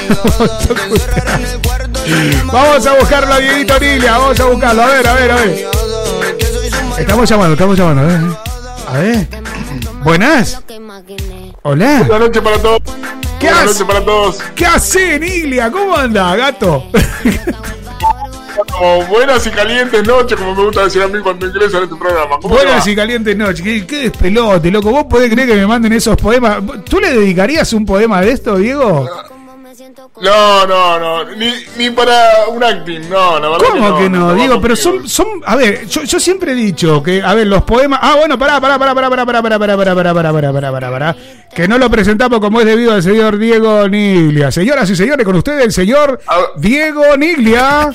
Vamos a buscarlo a Dieguito Nilia, vamos a buscarlo, a ver, a ver, a ver. Estamos llamando, estamos llamando, a ver. A ver. Buenas. Hola. Buenas noches para todos. ¿Qué Buenas noches para todos. ¿Qué hace, Nilia? ¿Cómo anda, gato? Como buenas y calientes noches, como me gusta decir a mí cuando ingreso en este programa. ¿Cómo Buenas y calientes noches. ¿Qué, qué despelote, loco. ¿Vos podés creer que me manden esos poemas? ¿Tú le dedicarías un poema de esto, Diego? va? No, no, no. Ni, ni para un acting, no, la verdad ¿Cómo que no? va Diego, pero conmigo. son, son, a ver, yo, yo siempre he dicho que, a ver, los poemas, ah, bueno, pará, pará, pará, pará, pará, pará, pará, pará, pará, pará, pará, pará, pará, pará, pará, que no lo presentamos como es debido al señor Diego Niglia. Señoras y señores, con ustedes el señor Diego Niglia.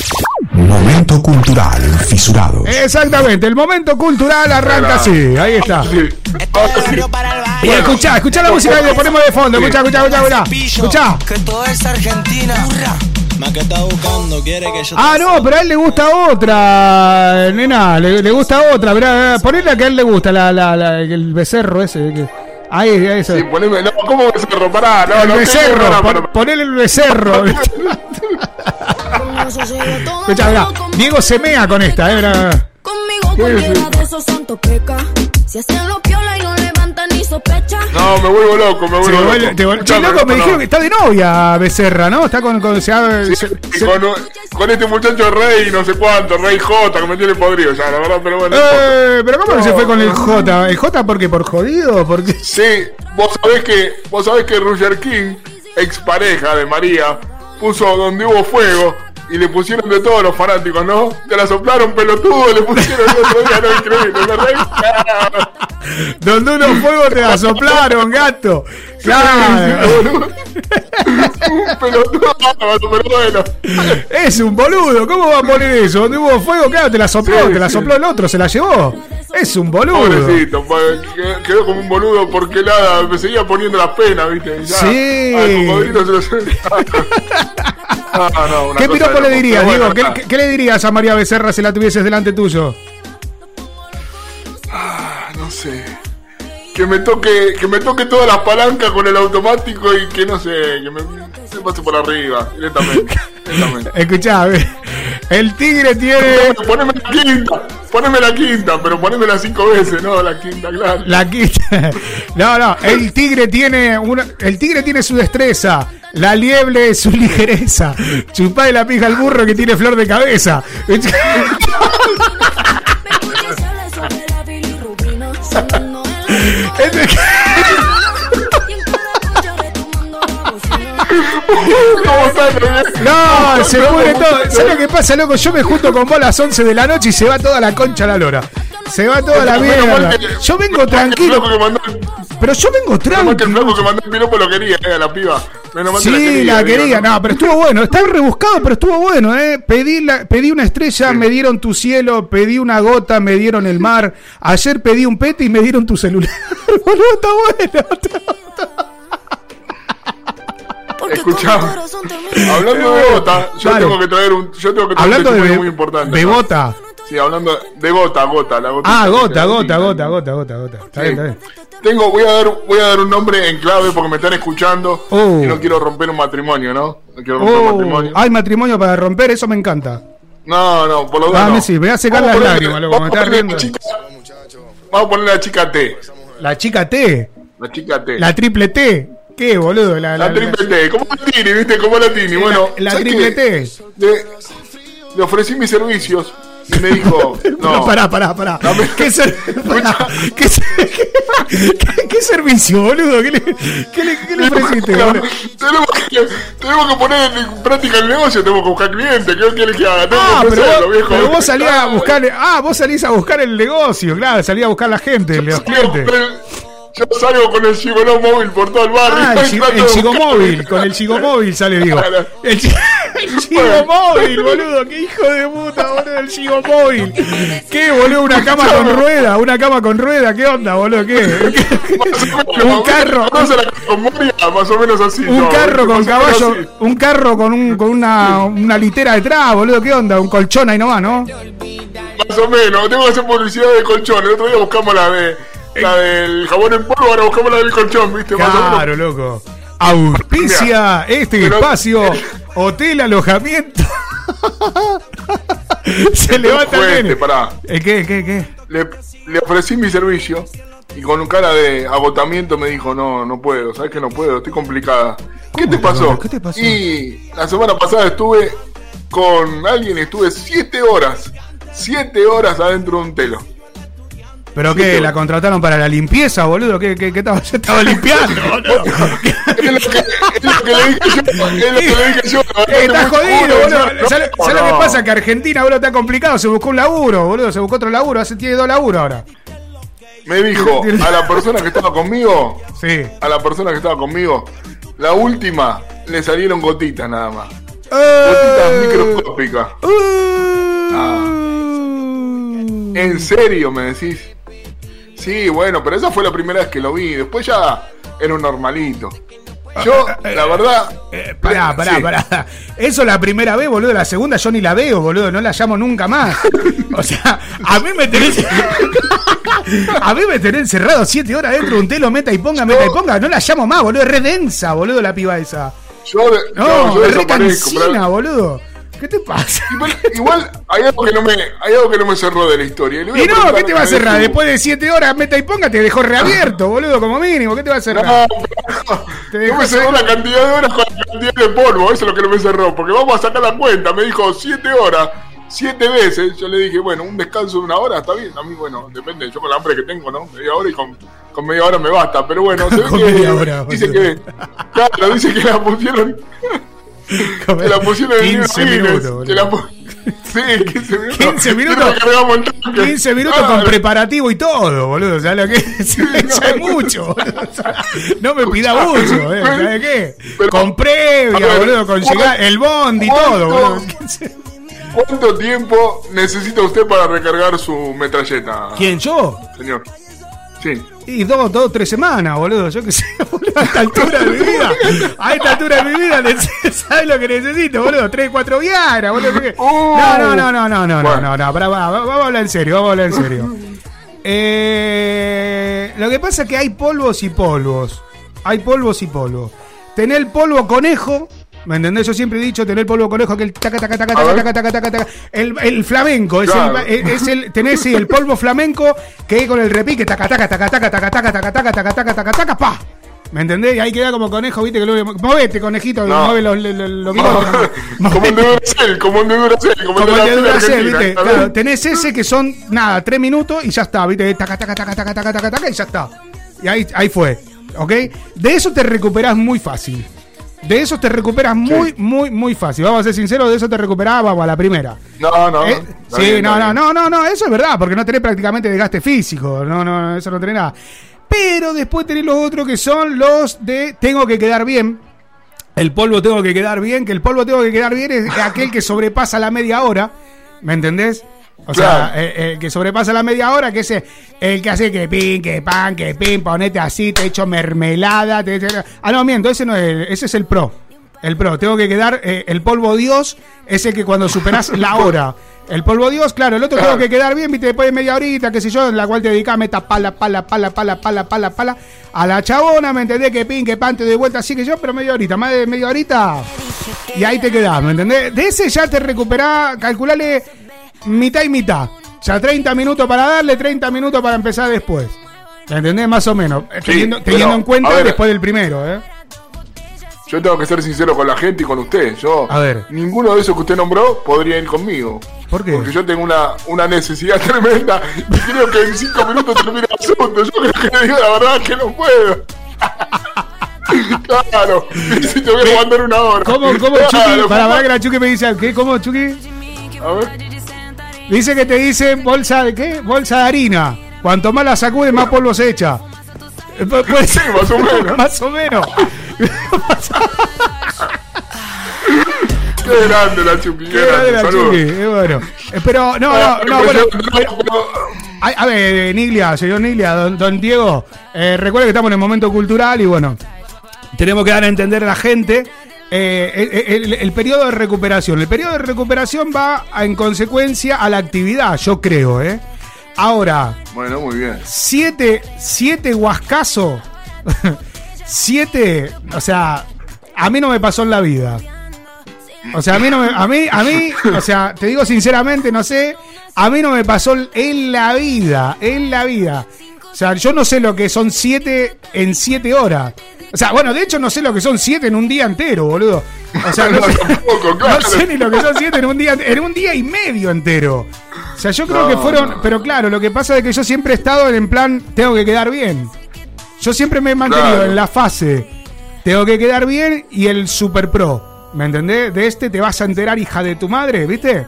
Momento cultural fisurado. Exactamente, el momento cultural arranca así, ahí está. Y escuchá, escuchá la música que le ponemos de fondo, escuchá, escuchá, escuchá, escuchá. Que todo es Argentina. Más que está buscando, quiere que yo Ah, no, pero a él le gusta otra, nena, le, le gusta otra, mirá, ponele a que a él le gusta, la, la, la- el becerro ese. que- ahí, ahí, eso. Sí, poneme, no, ¿cómo becerro? Pará, no, el no. becerro, no, no, ponele el becerro. Escuchá, mirá, Diego se mea con esta, eh, mirá. Conmigo cualquiera de esos santos peca. Si hacen los piola y no levantan ni sospecha. No, me vuelvo loco, me vuelvo vuelve- loco. te vuelve- Che, loco, me no, dijeron que está de novia Becerra, ¿no? Está con. con se ha- Sí, se- con, con este muchacho Rey, no sé cuánto, Rey J, que me tiene podrido ya, la verdad, pero bueno. Eh, pero ¿cómo que se No, fue con el no. J? ¿El J porque por jodido? Porque Sí, vos sabés que, vos sabés que Roger King, expareja de María, puso donde hubo fuego, y le pusieron de todos los fanáticos, ¿no? Te la soplaron pelotudo, le pusieron el otro día, no, increíble, ¿me reí? Donde unos fuegos te la soplaron, gato. Claro. Un pelotudo, bueno. Es un boludo, ¿cómo va a poner eso? Donde hubo fuego, claro, te la sopló, Sí, te la sí. sopló el otro, se la llevó. Es un boludo. Pobrecito, quedó como un boludo porque nada, me seguía poniendo las penas, ¿viste? Ya, Sí. se lo No, ¿Qué piropo le dirías, Pero Diego? bueno, ¿Qué, qué- qué le dirías a María Becerra si la tuvieses delante tuyo? No sé. Que me toque, que me toque todas las palancas con el automático y que no sé, que me, pase por arriba, directamente. directamente. Escuchá, a ver, el tigre tiene Poneme la quinta, poneme la quinta, pero ponémela cinco veces, no la quinta, claro. la quita. No, no, el tigre tiene una, el tigre tiene su destreza. La liebre su ligereza. Chupá de la pija al burro que tiene flor de cabeza. No, se pudre todo. ¿Sabes lo que pasa, loco? Yo me junto con vos a las 11 de la noche y se va toda la concha a la lora. Se va toda la mierda. que- Yo vengo tranquilo. flaco que mandó- Pero yo vengo menos mal que el tranquilo. que mandó el piropo lo quería, eh, a la piba. Menos mal que Sí, la digo, quería. ¿no? No, pero estuvo bueno. Estaba rebuscado, pero estuvo bueno, ¿eh? Pedí, la, pedí una estrella, me dieron tu cielo. Pedí una gota, me dieron el mar. Ayer pedí un pete y me dieron tu celular. Boludo, está bueno. Escuchá, hablando de gota, yo Dale. tengo que traer un, yo tengo que traer Hablando un de, muy importante. de. Sí, hablando de gota, gota, la gota. Ah, gota, gota, gota, gota, gota, gota. Está bien, está bien. Tengo, voy a dar, voy a dar un nombre en clave porque me están escuchando Oh. y no quiero romper un matrimonio, ¿no? No quiero romper un Oh, matrimonio. hay matrimonio para romper, eso me encanta. No, no, por lo Ah, menos. sí, voy a secar las lágrimas, loco, me estás riendo. chica- Vamos a poner la chica T. La chica T, La chica T. la triple T. ¿Qué, boludo? La, La triple T, como la Tini, ¿viste? Como la Tini. Bueno, la ¿sabes triple? T. Le, le ofrecí mis servicios y me dijo, No, pará, pará, pará. ¿Qué, ser- pará, ¿Qué, ser- qué- qué servicio, boludo? ¿Qué le, qué le, qué le ofreciste, boludo? tenemos que, tenemos que poner en práctica el negocio, tenemos que buscar clientes, ¿qué quieres que haga? Ah, que pero vos, viejo. pero vos salías a buscar. Ah, vos salís a buscar el negocio, claro, salías a buscar la gente, los clientes. Yo salgo con el gigoló móvil por todo el barrio. Ah, el, y chi- trato el de chigomóvil, buscar- con el chigomóvil sale, digo. El, chi- el chigomóvil, boludo, qué hijo de puta, boludo, el chigomóvil. ¿Qué, boludo? Una cama con rueda, una cama con rueda, ¿qué onda, boludo? ¿Qué? un carro, más o menos así. un carro con caballo, un carro con, un, con una, una litera detrás, boludo, ¿qué onda? Un colchón ahí nomás, ¿no? Más o menos, tengo que hacer publicidad de colchón. El otro día buscamos la de la del jabón en polvo, ahora buscamos la del colchón, ¿viste? Claro, loco. Auspicia este pero- espacio, hotel, alojamiento. Se levanta Fue el este, nene. pará. ¿Eh, ¿Qué, qué, qué? Le, le ofrecí mi servicio y con un cara de agotamiento me dijo, no, no puedo, sabes que no puedo, estoy complicada. ¿Qué te pasó? ¿Qué te pasó? Y la semana pasada estuve con alguien estuve siete horas, siete horas adentro de un telo. ¿Pero qué? ¿La contrataron para la limpieza, boludo? ¿Qué, qué, qué estaba, se estaba limpiando, boludo? Es lo que, es lo que le dije yo, es lo que le dije yo. la verdad, Eh, Está jodido, boludo. ¿Sabes no, lo que pasa? Que Argentina, boludo, está complicado. Se buscó un laburo, boludo. Se buscó otro laburo. Hace tiene dos laburos ahora. Me dijo a la persona que estaba conmigo, Sí. a la persona que estaba conmigo, la última le salieron gotitas nada más. Eh. Gotitas microscópicas. Ah. ¿En serio me decís? Sí, bueno, pero esa fue la primera vez que lo vi. Después ya era un normalito. Yo, la verdad. Pará, pará, sí. pará. Eso la primera vez, boludo. La segunda yo ni la veo, boludo. No la llamo nunca más. O sea, a mí me tenés. A mí me tenés encerrado siete horas dentro de un telo, meta y ponga, meta y ponga. No la llamo más, boludo. Es re densa, boludo, la piba esa. Yo, de- No, yo es re cansina, boludo. ¿Qué te pasa? Igual, igual hay algo que no me, hay algo que no me cerró de la historia. Y no, ¿qué te va a cerrar? Después de siete horas, meta y ponga, te dejó reabierto, boludo, como mínimo. ¿Qué te va a cerrar? No, pero- no me cerró la cantidad de horas con la cantidad de polvo, eso es lo que no me cerró, porque vamos a sacar la cuenta, me dijo siete horas, siete veces, yo le dije, bueno, un descanso de una hora está bien, a mí, bueno, depende, yo con la hambre que tengo, ¿no? Media hora y con, con media hora me basta, pero bueno, se ve que, media hora, dice que, claro, dice que la pusieron, Que la pusieron en 15 el libro minutos, que la pu- Sí, 15 minutos. 15 Y minutos. recargamos el tanque. 15 minutos Ah, con preparativo y todo, boludo. ¿Sabes lo que es mucho, boludo. No me pida mucho, ¿eh? ¿Sabes qué? Con previa, ver, boludo, con ¿cuál- llegar el bond y todo, boludo. ¿Cuánto tiempo necesita usted para recargar su metralleta? ¿Quién, yo? Señor. Y dos, dos, tres semanas, boludo. Yo qué sé, boludo, a esta altura de mi vida. A esta altura de mi vida, ¿sabes lo que necesito, boludo? Tres, cuatro viaras, boludo. Oh. No, no, no, no, no, no, no, no, no. Vamos a hablar en serio, vamos a hablar en serio. Eh, lo que pasa es que hay polvos y polvos. Hay polvos y polvos. Tenés el polvo conejo, ¿Me entendés? Yo siempre he dicho tener el polvo conejo que el taca taca taca taca taca taca taca taca. El, el flamenco, es Claro. el, es el tenés sí, el polvo flamenco que con el repique taca taca taca taca taca taca taca taca taca taca taca taca pa. ¿Me entendés? Y ahí queda como conejo, viste que lo movete, conejito, No. mueve los, No, bigotes. como el de Duracell, como el de Duracell, como, el de Duracell, ¿viste? Claro, tenés ese que son, nada, tres minutos y ya está, ¿viste? Taca, taca, taca, taca, taca, taca, taca, y ya está. Y ahí, ahí fue, ¿ok? De eso te recuperás muy fácil. De eso te recuperas muy, muy, muy fácil. Vamos a ser sinceros, de eso te recuperás, vamos a la primera. No, no. Eh, sí, bien, no, no, no, no, no, eso es verdad, porque no tenés prácticamente desgaste físico. No, no, eso no tenés nada. Pero después tenés los otros que son los de tengo que quedar bien. El polvo tengo que quedar bien, que el polvo tengo que quedar bien es aquel que sobrepasa la media hora. ¿Me entendés? O Claro. sea, eh, el que sobrepasa la media hora, que es el, el que hace que pin, que pan, que pin, ponete así, te echo mermelada. Te, te- ah, no, miento, ese no es, el- ese es el pro. El pro, tengo que quedar, eh, el polvo Dios es el que cuando superás la hora. El polvo Dios, claro, el otro tengo que quedar bien, viste, después de media horita, qué sé yo, en la cual te dedicas, meta pala, pala, pala, pala, pala, pala, pala, a la chabona, ¿me entendés? Que pin, que pan, te doy vuelta, así que yo, pero media horita, más de media horita, y ahí te quedás, ¿me entendés? De ese ya te recuperás, calculale mitad y mitad. O sea, 30 minutos para darle, 30 minutos para empezar después. ¿Me entendés? Más o menos. Eh, Sí, teniendo, pero, en cuenta ver. después del primero, ¿eh? Yo tengo que ser sincero con la gente y con usted. Yo, A ver. ninguno de esos que usted nombró podría ir conmigo. ¿Por qué? Porque yo tengo una, una necesidad tremenda y creo que en cinco minutos termina el asunto. Yo creo que le digo la verdad que no puedo. claro, si te voy a mandar una hora. ¿Cómo, cómo, Claro, Chucky? Para, para que la Chucky me dice, ¿qué? ¿Cómo, Chucky? A ver. Dice que te dicen bolsa de qué? Bolsa de harina. Cuanto más la sacudes, más polvo se echa. Pu- Puede ser, más o menos. más o menos. Qué grande la Chucky. Qué grande la. Chucky, eh, bueno. Pero, no, no, no, bueno. A, a ver, Niglia, señor Niglia, don, don Diego, eh, recuerde que estamos en el momento cultural y bueno, tenemos que dar a entender a la gente eh, el, el- el periodo de recuperación. El periodo de recuperación va a- en consecuencia a la actividad, yo creo, ¿eh? Ahora, Bueno, muy bien. siete, siete huascazo, siete, o sea, a mí no me pasó en la vida. O sea, a mí no me, a mí, a mí, o sea, te digo sinceramente, no sé, a mí no me pasó en la vida, en la vida. O sea, yo no sé lo que son siete en siete horas. O sea, bueno, de hecho no sé lo que son siete en un día entero, boludo. O sea, no, No, sé, tampoco, claro. no sé ni lo que son siete en un día, en un día y medio entero. O sea, yo creo No, que fueron, pero claro, lo que pasa es que yo siempre he estado en plan, tengo que quedar bien. Yo siempre me he mantenido Claro. en la fase, tengo que quedar bien y el super pro. ¿Me entendés? De este te vas a enterar, hija de tu madre, ¿viste?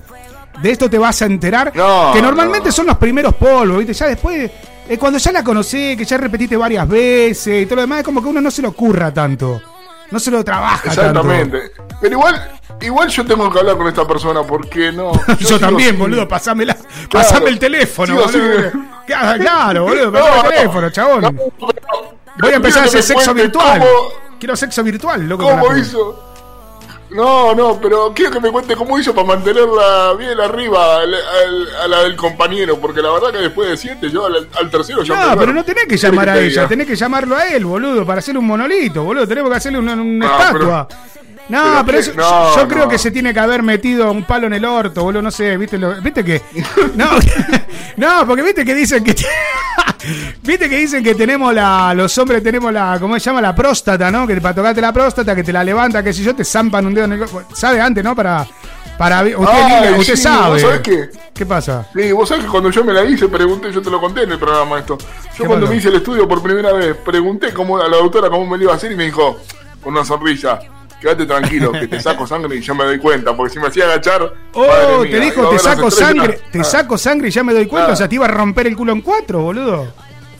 De esto te vas a enterar. No, que normalmente son los primeros polvos, ¿viste? Ya después, eh, cuando ya la conocés, que ya repetiste varias veces y todo lo demás, es como que uno no se lo ocurra tanto. No se lo trabaja Exactamente. Pero igual, igual yo tengo que hablar con esta persona porque no. tanto. Yo, sigo también, boludo, pasámela, pasame el teléfono, boludo. Claro, claro, boludo, No, pasame el no. teléfono, chabón. No, pero- Voy a empezar a hacer sexo virtual. cómo- Quiero sexo virtual, loco. ¿Cómo hizo? No, no, pero quiero que me cuente cómo hizo para mantenerla bien arriba al- al- a la del compañero, porque la verdad que después de siete, yo al, al tercero ya No, pero no tenés que ¿Qué llamar a ella, diga? tenés que llamarlo a él, boludo, para hacerle un monolito, boludo. Tenemos que hacerle una, una No, estatua. No, pero eso- no, yo creo no. que se tiene que haber metido un palo en el orto, boludo, no sé, viste, lo- viste que... No, no, porque viste que dicen que... viste que dicen que tenemos la... Los hombres tenemos la... ¿Cómo se llama? La próstata, ¿no? Que para tocarte la próstata, que te la levanta, que si yo, te zampan un dedo en el... ¿Sabe antes, no? Para... para usted, Ay, Lilia, usted sí, sabe. ¿vos sabés qué? ¿Qué pasa? Sí, vos sabés que cuando yo me la hice, pregunté, yo te lo conté en el programa esto. Yo ¿Qué cuando pasó? me hice el estudio por primera vez, pregunté cómo, a la doctora cómo me lo iba a hacer y me dijo, con una sonrisa, quédate tranquilo, que te saco sangre y yo me doy cuenta, porque si me hacía agachar. Oh, mía, te dijo, te saco estrellas. sangre, te Ah. saco sangre y ya me doy cuenta, Ah. o sea, te iba a romper el culo en cuatro, boludo.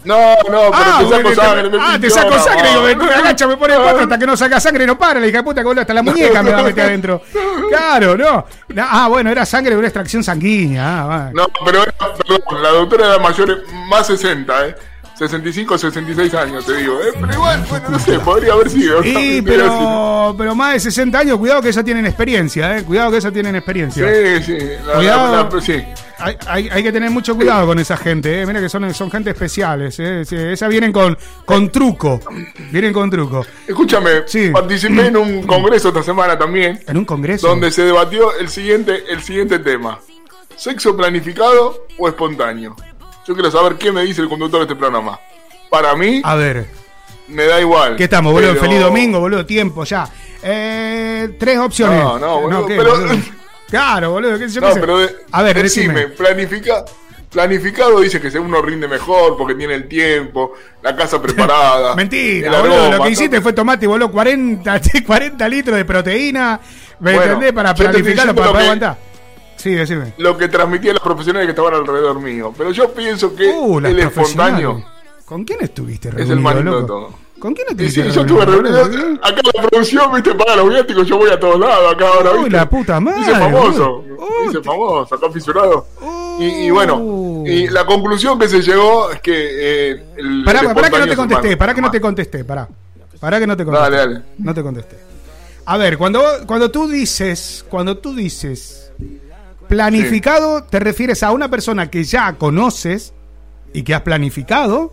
No, no, pero Ah, te saco sangre. me ah, te saco no, sangre, digo, me agacha, me pone en cuatro hasta que no saca sangre y no para, la hija de puta que hasta la muñeca me va a meter adentro. Claro, no. Ah, bueno, era sangre de una extracción sanguínea. Ah. No, pero era- perdón, la doctora era mayor, más 60, ¿eh? 65, 66 años, te digo, ¿eh? Pero igual, bueno, no sé, podría haber sido. Decir. pero, pero más de 60 años, cuidado que esas tienen experiencia, eh. Cuidado que esas tienen experiencia. Sí, sí, la- Cuidado. la- la- sí. Hay, hay- hay que tener mucho cuidado con esa gente, eh. Mira que son, son gente especiales, eh. Sí, esas vienen con, con truco. Vienen con truco. Escúchame, participé en un congreso esta semana también. ¿En un congreso? Donde se debatió el siguiente, el siguiente tema. ¿Sexo planificado o espontáneo? Yo quiero saber qué me dice el conductor de este programa. Para mí, A ver. me da igual. ¿Qué estamos, boludo? pero- Feliz domingo, boludo. Tiempo ya. Eh, tres opciones. No, no, boludo, ¿qué, pero- boludo? Claro, boludo. ¿qué, yo qué No, sé? pero de- A ver, decime, decime. planifica, planificado dice que uno rinde mejor porque tiene el tiempo, la casa preparada. Mentira, boludo. aroma, Lo que hiciste todo. fue tomate y voló 40, 40 litros de proteína. ¿Me Bueno, entendés? Para planificarlo, para que- aguantar. Sí, decime. Lo que transmitían los profesionales que estaban alrededor mío. Pero yo pienso que Uh, el espontáneo ¿Con quién estuviste es reunido, el de loco? todo. ¿Con quién estuviste sí, yo estuve reunido? Acá la producción, viste, paga los viáticos, yo voy a todos lados acá ahora, Uy, viste. la puta madre, Hice famoso, hice famoso, acá fisurado. Y, y bueno, y la conclusión que se llegó es que eh, el, Pará, el pará que no te es contesté, pará que no te contesté, pará. Pará que no te contesté. Dale, dale. No te contesté. A ver, cuando, cuando tú dices, cuando tú dices planificado, te refieres a una persona que ya conoces y que has planificado,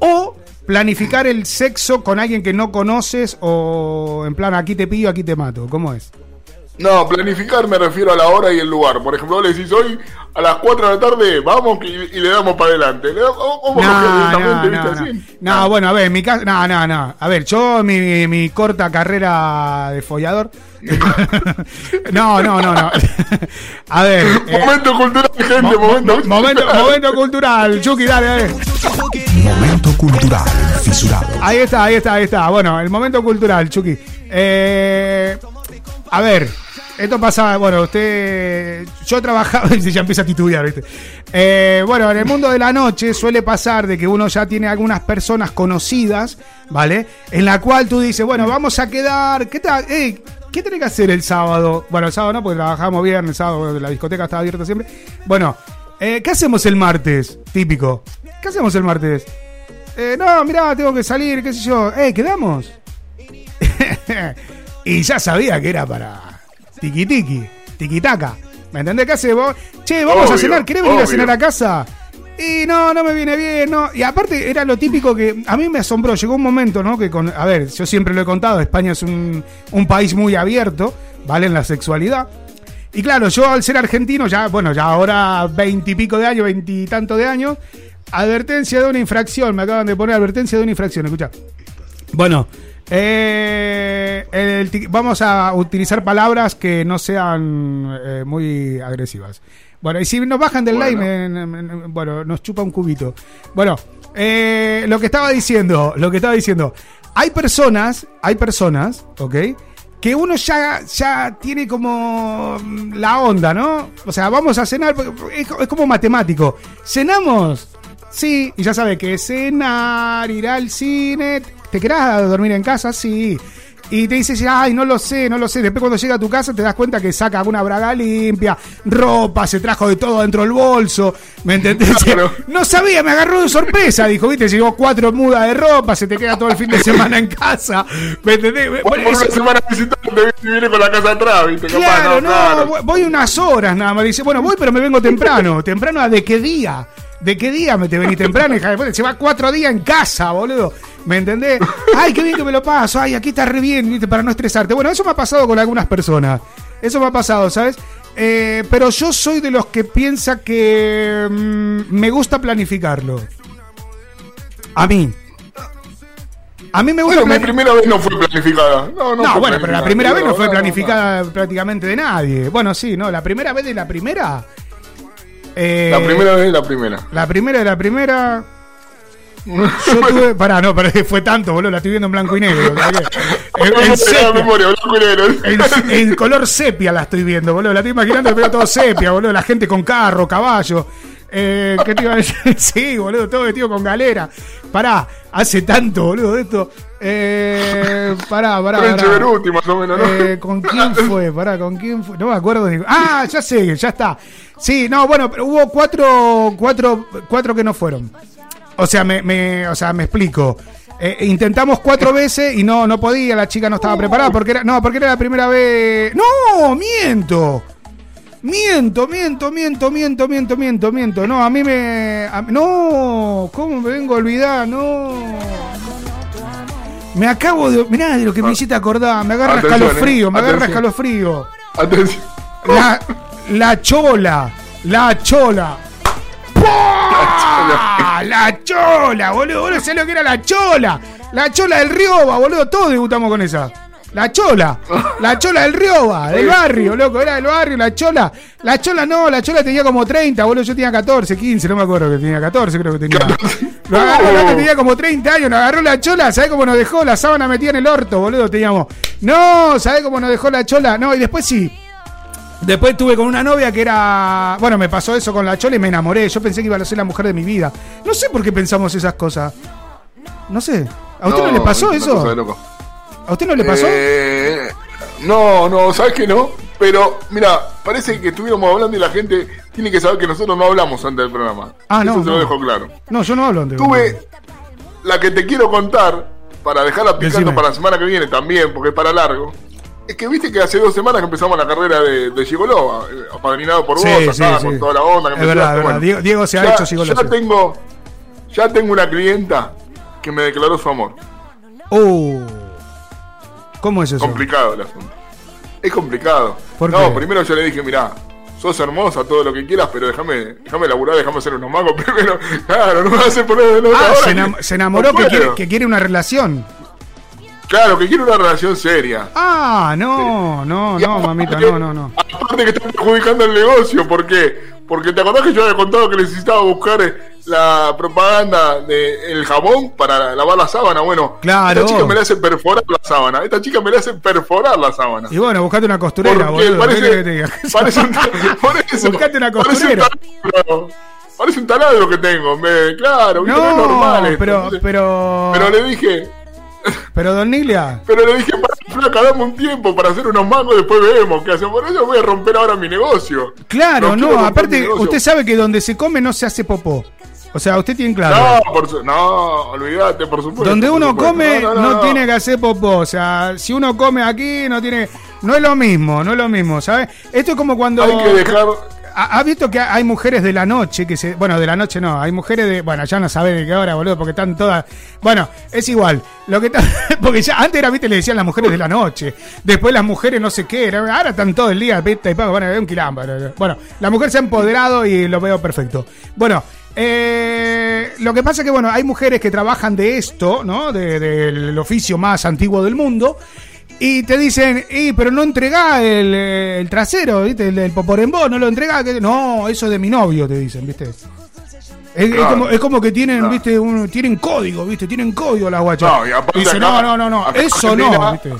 o planificar el sexo con alguien que no conoces, o en plan aquí te pillo, aquí te mato. ¿Cómo es? No, planificar me refiero a la hora y el lugar. Por ejemplo, le decís hoy a las 4 de la tarde, vamos y, y le damos para adelante. Le damos, ¿viste? no, Así. No, bueno, a ver, mi casa. No, no, no. A ver, yo, mi, mi corta carrera de follador. no, no, no, no. a ver. eh, Momento cultural, gente, mo- momento. mo- momento, momento cultural. Chucky, dale, dale. Momento cultural fisurado. Ahí está, ahí está, ahí está. Bueno, el momento cultural, Chucky. Eh, a ver, esto pasaba, bueno, usted. Yo trabajaba. y ya empieza a titubear, ¿viste? Eh, bueno, en el mundo de la noche suele pasar de que uno ya tiene algunas personas conocidas, ¿vale? En la cual tú dices, bueno, vamos a quedar. ¿Qué tal? Ey, ¿Qué tenés que hacer el sábado? Bueno, el sábado no, porque trabajamos viernes, el sábado la discoteca está abierta siempre. Bueno, eh, ¿qué hacemos el martes? Típico. ¿Qué hacemos el martes? Eh, no, mirá, tengo que salir, qué sé yo. Eh, ¿quedamos? y ya sabía que era para tiki tiki, tiki taka. ¿Me entendés? ¿Qué hace vos? Che, vamos a cenar, ¿querés venir a cenar a casa? Y no, no me viene bien, no. Y aparte era lo típico que a mí me asombró. Llegó un momento, ¿no? Que con, a ver, yo siempre lo he contado, España es un, un país muy abierto, ¿vale? En la sexualidad. Y claro, yo al ser argentino, ya, bueno, ya ahora veintipico de años, veintitantos de años, advertencia de una infracción, me acaban de poner advertencia de una infracción, escucha. Bueno, eh, vamos a utilizar palabras que no sean eh, muy agresivas. Bueno, y si nos bajan del Bueno. live, bueno, nos chupa un cubito. Bueno, eh, lo que estaba diciendo, lo que estaba diciendo, hay personas, hay personas, ¿ok? Que uno ya, ya tiene como mm, la onda, ¿no? O sea, vamos a cenar, es, es como matemático. ¿Cenamos? Sí, y ya sabe que cenar, ir al cine, ¿te querás dormir en casa? Sí. Y te dices, ay, no lo sé, no lo sé. Después cuando llega a tu casa te das cuenta que saca una braga limpia, ropa, se trajo de todo dentro del bolso. ¿Me entendés? No sabía, me agarró de sorpresa. Dijo, viste, llegó cuatro mudas de ropa, se te queda todo el fin de semana en casa. ¿Me entendés? Por Bueno, una eso- semana visitante, viene con la casa atrás, viste, capaz, Claro, no, claro. voy unas horas nada más. Dice, bueno, voy, pero me vengo temprano. ¿Temprano a de qué día? ¿De qué día me te venís temprano, hija de puta? Se va cuatro días en casa, boludo. ¿Me entendés? Ay, qué bien que me lo paso. Ay, aquí está re bien, ¿viste? Para no estresarte. Bueno, eso me ha pasado con algunas personas. Eso me ha pasado, ¿sabes? Eh, pero yo soy de los que piensa que mm, me gusta planificarlo. A mí. A mí me gusta Bueno, mi primera vez no fue planificada. No, no, no, fue bueno, pero la primera vez no fue planificada prácticamente de nadie. Bueno, sí, no, la primera vez de la primera. Eh, La primera vez es la primera. La primera de la primera. Yo tuve. Pará, no, pero fue tanto, boludo. La estoy viendo en blanco y negro. o sea que- En, en Memoria, sepia. memoria, blanco y negro. En, en color sepia la estoy viendo, boludo. La estoy imaginando, pero todo sepia, boludo. La gente con carro, caballo. Eh, ¿Qué te iba a decir? Sí, boludo, todo vestido con galera. Pará, hace tanto, boludo, de esto. Eh, pará, pará. Eh, ¿Con quién fue? Pará, ¿con quién fue? No me acuerdo ni. Ah, ya sé, ya está. Sí, no, bueno, pero hubo cuatro, cuatro, cuatro que no fueron. O sea, me, me, o sea, me explico. Eh, intentamos cuatro veces y no, no podía, la chica no estaba preparada porque era, no, porque era la primera vez. No, miento. Miento, miento, miento, miento, miento, miento, miento. No, a mí me. a- no, ¿cómo me vengo a olvidar? No. Me acabo de. Mirá de lo que me hiciste acordar. Me agarra Atención, escalofrío, eh, me agarra atención. escalofrío. Atención. La, la chola. La chola. La chola, boludo. Boludo, ¿sabés lo que era la chola? La chola del Rioba, boludo. Todos debutamos con esa. La chola. La chola del Rioba, del barrio, loco. Era del barrio, la chola. La chola no, la chola tenía como 30, boludo. Yo tenía 14, 15, no me acuerdo que tenía 14, creo que tenía. Lo agarró, el otro tenía como 30 años, nos agarró la chola, ¿sabés cómo nos dejó? La sábana metida en el orto, boludo, teníamos. No, ¿sabés cómo nos dejó la chola? No, y después sí. Después estuve con una novia que era. Bueno, me pasó eso con la chola y me enamoré. Yo pensé que iba a ser la mujer de mi vida. No sé por qué pensamos esas cosas. No sé. ¿A usted no, le pasó eso? ¿A usted no le pasó? Eh, no, no, ¿sabes que no? Pero, mira, parece que estuviéramos hablando y la gente tiene que saber que nosotros no hablamos antes del programa. Ah, no, Eso se lo no. dejo claro. No, yo no hablo antes. Tuve la que te quiero contar, para dejarla picando Decime. para la semana que viene también, porque es para largo. Es que viste que hace dos semanas que empezamos la carrera de, de Gigoló, eh, apadrinado por Sí, vos, sí, acá, sí. con toda la onda que Es verdad, verdad. Diego- Diego se ha ya- hecho gigoló, Ya tengo, ya tengo una clienta que me declaró su amor. Uh, ¿Cómo es eso? Complicado el asunto. Es complicado. ¿Por no, qué? primero yo le dije, mirá, sos hermosa, todo lo que quieras, pero déjame, déjame laburar, déjame hacer unos mangos primero. Claro, no me hacer poner de nota Ah, ahora se, enam- se enamoró quiere, que quiere una relación. Claro, que quiere una relación seria. Ah, no, no, no, mamita, no, no, no. Aparte que está perjudicando el negocio, ¿por qué? Porque te acordás que yo había contado que necesitaba buscar eh, la propaganda del jabón para lavar la sábana. Bueno, Claro. esta chica me la hace perforar la sábana. Esta chica me la hace perforar la sábana. Y bueno, buscate una costurera, Porque boludo. parece- un, parece, Buscate una parece un costurera. taladro. Parece un taladro que tengo. Me, claro, ¿viste? no, es No, normal. esto. pero, Entonces- pero, pero le dije, pero, don Niglia, pero le dije, para flaca, dame un tiempo para hacer unos mangos, después vemos qué hacemos. Por eso voy a romper ahora mi negocio. claro, no, aparte, usted sabe que donde se come no se hace popó. O sea, usted tiene claro. No, por su- no, olvídate, por supuesto. Donde uno supuesto. come no, tiene que hacer popó. O sea, si uno come aquí no tiene. No es lo mismo, no es lo mismo, ¿sabes? Esto es como cuando. Hay que dejar. ¿Ha ha visto que hay mujeres de la noche que se. Bueno, de la noche no, hay mujeres de. Bueno, ya no sabe de qué hora, boludo, porque están todas. Bueno, es igual. Lo que está- Porque ya antes era, viste, le decían las mujeres de la noche. Después las mujeres no sé qué. era- Ahora están todo el día, viste, y pago. Bueno, es un quilombo. Bueno, la mujer se ha empoderado y lo veo perfecto. Bueno. Eh, lo que pasa es que, bueno, hay mujeres que trabajan de esto, ¿no? De- del oficio más antiguo del mundo. Y te dicen, y, pero no entregá el, eh, el trasero, ¿viste? El, el poporembó, no lo entregá. que- No, eso es de mi novio, te dicen, ¿viste? Es, como, es como que tienen, ¿viste? Un- tienen código, ¿viste? Tienen código las guachas. No, y aparte Dice, acá- no, no, no, no, eso no, ¿viste?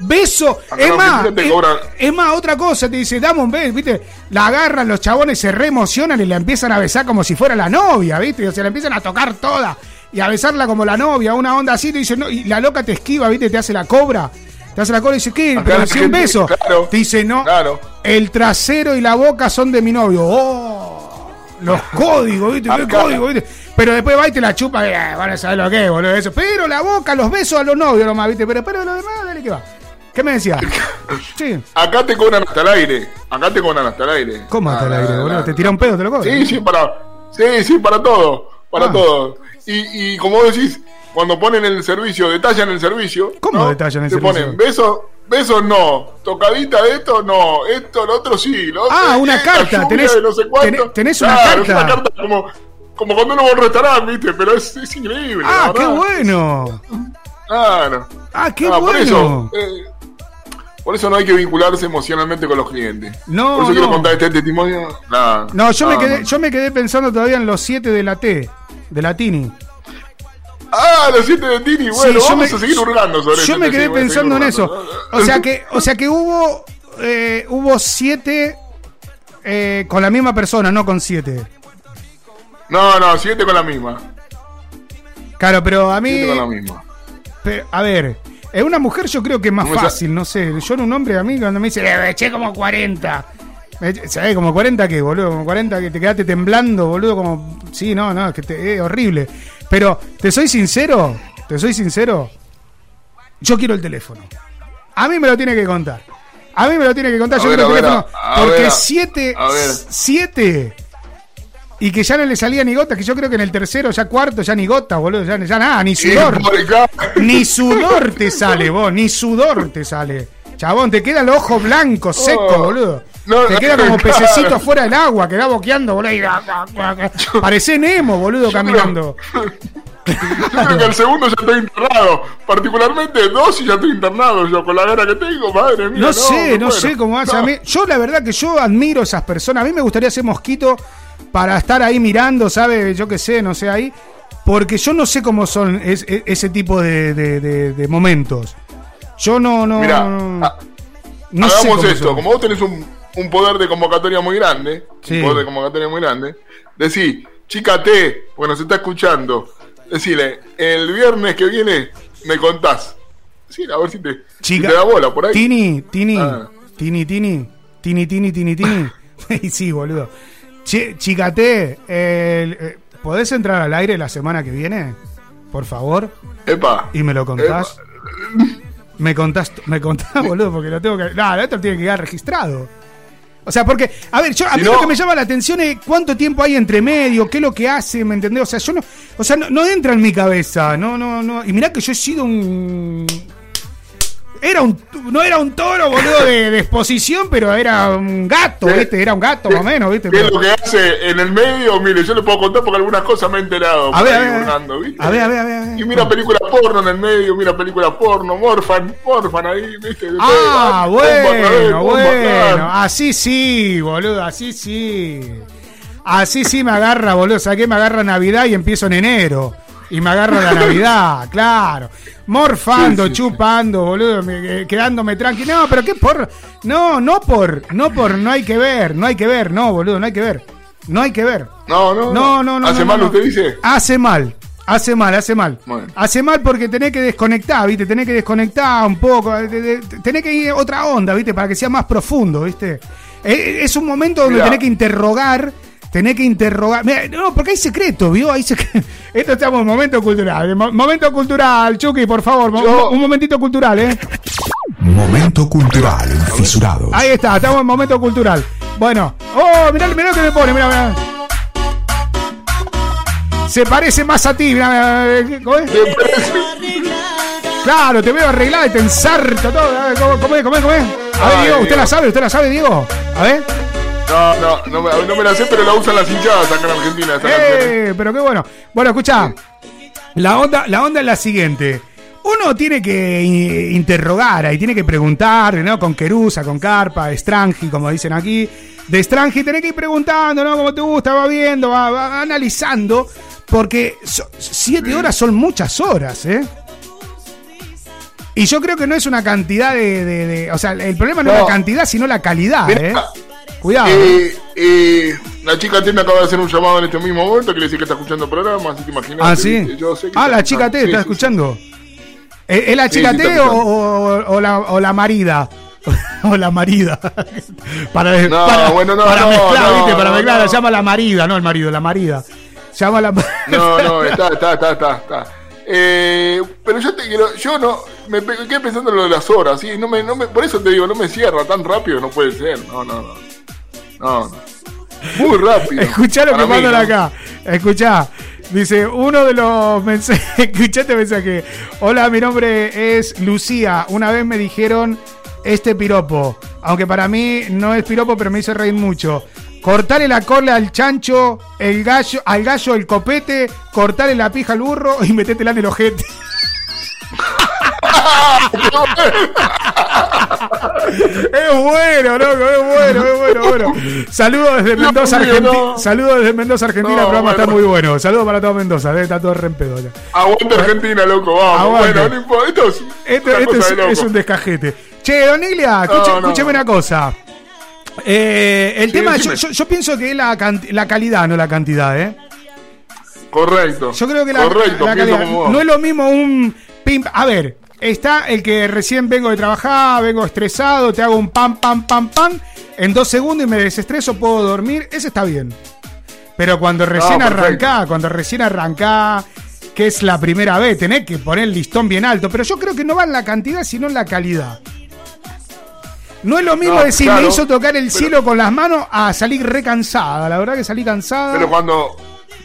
Beso, Acá es más, te es, más, otra cosa, te dice, dame un beso, ¿viste? La agarran los chabones, se reemocionan y la empiezan a besar como si fuera la novia, ¿viste? O sea, la empiezan a tocar toda y a besarla como la novia, una onda así, te dice, no, y la loca te esquiva, ¿viste? Te hace la cobra. Te hace la cobra y dice, ¿qué? Pero si un beso. claro, te dice, no, claro. el trasero y la boca son de mi novio. ¡Oh! Los códigos, ¿viste? ¿Qué Acá- código, ¿viste? Pero después va y te la chupa, y, eh, van a saber lo que es, boludo, eso. Pero la boca, los besos a los novios nomás, ¿viste? Pero, pero lo demás, dale que va. ¿Qué me decía? Sí. Acá te cobran hasta el aire. Acá te cobran hasta el aire. ¿Cómo hasta el aire. ¿Te tira un pedo, te lo cobro? Sí, sí, para. Sí, sí, para todo. Para Ah. todo. Y, y como vos decís, cuando ponen el servicio, detallan el servicio. ¿Cómo ¿no? detallan el Te servicio? ponen besos, besos no. Tocadita de esto no. Esto, lo otro sí. Lo otro, Ah, una carta, tenés- no sé tenés- tenés una Claro, carta. Es una carta como, como cuando uno va a un restaurante, ¿viste? Pero es, es increíble. Ah, qué bueno. Claro. Ah, qué Ah, bueno. Por eso, eh, por eso no hay que vincularse emocionalmente con los clientes. No, Por eso quiero contar este testimonio. Nada, No, yo me quedé, más. yo me quedé pensando todavía en los siete de la T, de la Tini. Ah, los siete de Tini. Bueno, Sí, vamos me- a seguir hurgando sobre eso. Yo me sí, quedé seguir pensando en eso. O sea que, o sea que hubo, eh, hubo siete eh, con la misma persona, no con siete. No, no, siete con la misma. Claro, pero a mí, Siete con la misma. pero, a ver, es una mujer, yo creo que es más fácil, no sé. Yo en un hombre, a mí, cuando me dice, eh, le eché como 40. ¿Sabes? Como 40 que, boludo, como 40 que te quedaste temblando, boludo, como... Sí, no, no, es que te, es horrible. Pero, te soy sincero, te soy sincero, yo quiero el teléfono. A mí me lo tiene que contar. A mí me lo tiene que contar, yo quiero el teléfono. porque 7, 7 y que ya no le salía ni gota, que yo creo que en el tercero, ya cuarto, ya ni gota, boludo, ya, ya nada, ni sudor. Ni sudor te sale, vos, ni sudor te sale. Chabón, te queda el ojo blanco, seco, Oh. boludo. No, te queda como pececito afuera del agua, queda boqueando, boludo. y- Parece Nemo, boludo, caminando. Yo creo que el segundo ya estoy internado. Particularmente dos y ya estoy internado yo con la gana que tengo, madre mía. No, sé, no bueno. sé cómo hace. No. A mí, yo la verdad que yo admiro esas personas. A mí me gustaría ser mosquito para estar ahí mirando, ¿sabe? Yo qué sé, no sé, ahí. Porque yo no sé cómo son es- es- ese tipo de, de- de- de momentos. Yo no, no. Mirá, no, ah, no sé Hagamos cómo esto, son. como vos tenés un, un poder de convocatoria muy grande, Sí. un poder de convocatoria muy grande, decí, chica T, bueno, se está escuchando, decile, el viernes que viene me contás. Sí, a ver si te, si Chica, te da bola por ahí. Tini, Tini, Ah. Tini, Tini, Tini, Tini, Tini, Tini. Y sí, boludo. Che, chicate, eh, ¿podés entrar al aire la semana que viene? Por favor. Epa. Y me lo contás. Me contás, me contás, boludo, porque lo tengo que. Nada, esto tiene que quedar registrado. O sea, porque, a ver, yo, a Si mí no- lo que me llama la atención es cuánto tiempo hay entre medio, qué es lo que hace, ¿me entendés? O sea, yo no, o sea, no, no entra en mi cabeza, no, no, no. Y mirá que yo he sido un. Era un, no era un toro, boludo, de, de exposición, pero era un gato, ¿viste? Era un gato más o menos, ¿viste? ¿Qué es lo que hace en el medio? Mire, yo le puedo contar porque algunas cosas me he enterado. A ver, a ¿viste? a ver, a ver, a ver, a ver. Y mira película porno en el medio, mira película porno, morfan, morfan ahí, ¿viste? Ah, vez, bueno, bueno. Así sí, boludo, así sí. Así sí me agarra, boludo. ¿Sabes qué? Me agarra Navidad y empiezo en enero. Y me agarra la Navidad, claro. Morfando, Sí, sí, chupando, boludo, me- eh, quedándome tranquilo. No, pero qué por. No, no por. No por, no hay que ver, no hay que ver, no, boludo, no hay que ver. No hay que ver. No, no, No, no, no. ¿Hace no, mal usted dice? Hace mal. Hace mal, hace mal. Bueno. Hace mal porque tenés que desconectar, ¿viste? Tenés que desconectar un poco. eh, Tenés que ir a otra onda, ¿viste? Para que sea más profundo, ¿viste? Eh, Es un momento donde Mirá. tenés que interrogar. Tenés que interrogar. Mirá, no, porque hay secreto, ¿vio? Hay secreto. Esto estamos en momento cultural. Mo- Momento cultural, Chucky, por favor. mo- Yo- Un momentito cultural, ¿eh? Momento cultural en Fisurados. Ahí está, estamos en momento cultural. Bueno. Oh, mirá, mirá lo que me pone, mirá, mirá. Se parece más a ti, mirá, mirá, ¿cómo es? Claro, te veo arreglada y te ensarto todo. ¿Cómo, es, cómo es, cómo es? A ver, Ay, Diego, ¿usted la sabe? ¿Usted la sabe, Diego? A ver. No, no, no me, no me la sé, pero la usan las hinchadas acá en Argentina. esta. Eh, pero qué bueno. Bueno, escucha. La onda, la onda es la siguiente. Uno tiene que interrogar ahí, tiene que preguntar, ¿no? Con Querusa, con Carpa, Strangi, como dicen aquí. De Strangi tenés que ir preguntando, ¿no? ¿Cómo te gusta? Va viendo, va, va analizando. Porque so- siete horas son muchas horas, ¿eh? Y yo creo que no es una cantidad de. de- de- o sea, el problema no, es la cantidad, sino la calidad, Mirá, ¿eh? Cuidado. Eh, eh, la chica T me acaba de hacer un llamado en este mismo momento que le dice que está escuchando el programa, así que imagínate. Ah, sí. ¿viste? Yo sé que Ah, la chica. T, ¿está escuchando? ¿Es la chica T o, la, o la marida? o la marida. para No, para, bueno, no, para no, mezclar, no, ¿viste? Para mezclar, la llama la marida, no el marido, la marida. Llama la. No, no, está, está, está, está. está. Eh, pero yo te quiero, yo no, me quedé pensando en lo de las horas, ¿sí? No me, no me, por eso te digo, no me cierra tan rápido, no puede ser, no, no, no. No, no. Muy rápido. Escuchá lo Para que mí, mandan ¿no? acá. Escuchá. Dice, uno de los mensajes. Escuchate el mensaje. Hola, mi nombre es Lucía. Una vez me dijeron este piropo. Aunque para mí no es piropo, pero me hizo reír mucho. Cortarle la cola al chancho, el gallo, al gallo el copete, cortarle la pija al burro y metétela en el ojete. Es bueno, loco, es bueno, es bueno, bueno. Saludos desde Mendoza, Argentina. no. Saludos desde Mendoza, Argentina. No, el programa está muy bueno. Saludos para todo Mendoza, debe estar todo re en pedo ya. Aguante Argentina, loco, vamos. Aguante. Bueno, no importa. Esto es, Esto, esto es, de loco. es un descajete. Che, Don Iglia, escuche- No, no. escúcheme una cosa. Eh, el Sí, tema, yo, yo- yo pienso que es la, calidad, no la cantidad, ¿eh? Correcto. Yo creo que la, Correcto, la calidad. No es lo mismo un pim. A ver, está el que recién vengo de trabajar, vengo estresado, te hago un pam, pam, pam, pam. En dos segundos y me desestreso, puedo dormir. Ese está bien. Pero cuando recién perfecto. arrancá, cuando recién arrancá, que es la primera vez, tenés que poner el listón bien alto. Pero yo creo que no va en la cantidad, sino en la calidad. No es lo mismo No, decir, claro, me hizo tocar el pero- cielo con las manos a salir recansada. La verdad que salí cansada. Pero cuando,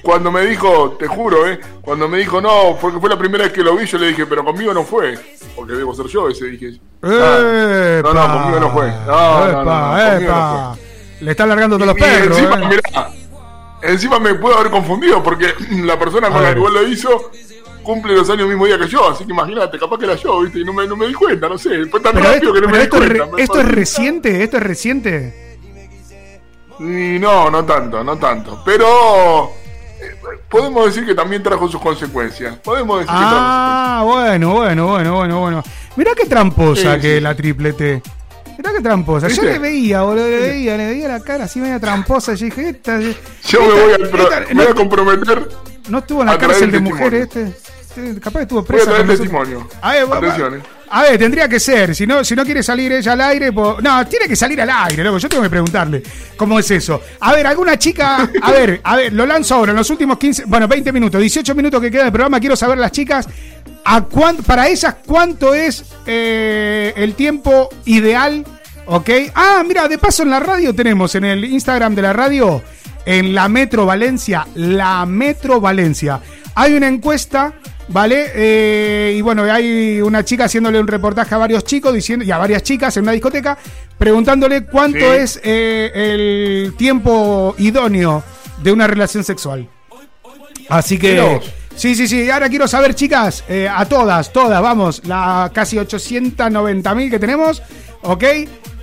cuando me dijo, te juro, ¿eh? Cuando me dijo no, porque fue la primera vez que lo vi, yo le dije, pero conmigo no fue. Porque debo ser yo ese, dije. Ah, no, no, conmigo no fue. No, no, no, no, Epa, conmigo epa. no Le está largando todos los perros. encima, eh. mirá, encima me puedo haber confundido porque la persona con la que igual lo hizo cumple los años el mismo día que yo, así que imagínate, capaz que era yo, ¿viste? Y no me, no me di cuenta, no sé, fue tan Pero rápido que no me di esto es, cuenta. me esto es reciente, esto es reciente. Y no, no tanto, no tanto. Pero podemos decir que también trajo sus consecuencias. Podemos decir Ah, bueno, bueno, bueno, bueno, bueno. Mirá qué tramposa Sí, que sí. la triplete. Mirá qué tramposa. Yo le veía, boludo, le veía, le veía la cara así media tramposa. Yo dije, esta. que yo me voy a, esta- me voy a comprometer no estuvo en la cárcel de mujeres este. Este, Capaz que estuvo Voy a presa. traer testimonio. A ver, va- Atención, eh. A ver, tendría que ser. Si no, si no quiere salir ella al aire, no, tiene que salir al aire, loco. Yo tengo que preguntarle cómo es eso. A ver, alguna chica. A ver, a ver, lo lanzo ahora. En los últimos 15, bueno, 20 minutos, 18 minutos que queda del programa, quiero saber las chicas. A cuán- para ellas, ¿cuánto es eh, el tiempo ideal? ¿Ok? Ah, mira, de paso en la radio tenemos, en el Instagram de la radio, en la Metro Valencia, la Metro Valencia. Hay una encuesta, ¿vale? Eh, y bueno, hay una chica haciéndole un reportaje a varios chicos diciendo, y a varias chicas en una discoteca, preguntándole cuánto Sí. es eh, el tiempo idóneo de una relación sexual. Así que. Sí, sí, sí. Ahora quiero saber, chicas, eh, a todas, todas, vamos, la casi 890 mil que tenemos, ¿ok?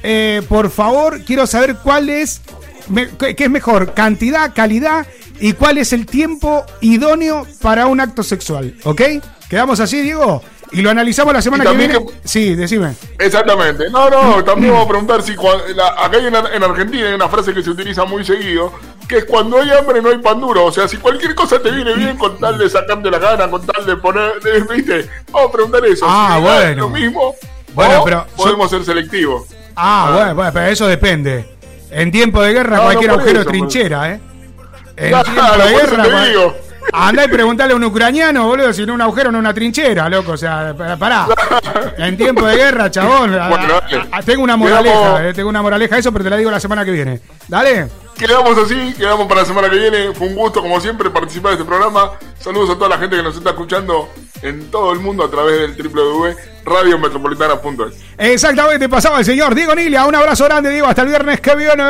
Eh, por favor, quiero saber cuál es, me- qué es mejor, cantidad, calidad y cuál es el tiempo idóneo para un acto sexual, ¿ok? ¿Quedamos así, Diego? Y lo analizamos la semana que viene. que- Sí, decime. Exactamente. No, no, también vamos a preguntar si cua- la- acá en, en Argentina hay una frase que se utiliza muy seguido, que es cuando hay hambre no hay pan duro. O sea, si cualquier cosa te viene bien con tal de sacarte la gana, con tal de poner, de- ¿viste? Vamos a preguntar eso. Ah, si es bueno. Lo mismo. Bueno, pero podemos ser selectivos. Ah, bueno, bueno, pero eso depende. En tiempo de guerra No, cualquier no, agujero eso, es trinchera, ¿eh? En Claro, guerra. te cua- digo. Andá y preguntarle a un ucraniano, boludo, si no un agujero no una trinchera, loco. O sea, pa- pará. En tiempo de guerra, chabón. Bueno, a- dale. a- tengo una moraleja, Quedamos- eh, tengo una moraleja eso, pero te la digo la semana que viene. Dale. Quedamos así, quedamos para la semana que viene. Fue un gusto, como siempre, participar de este programa. Saludos a toda la gente que nos está escuchando en todo el mundo a través del www.radiometropolitana.es. Exactamente, pasaba el señor Diego Nilia. Un abrazo grande, Diego. Hasta el viernes que viene.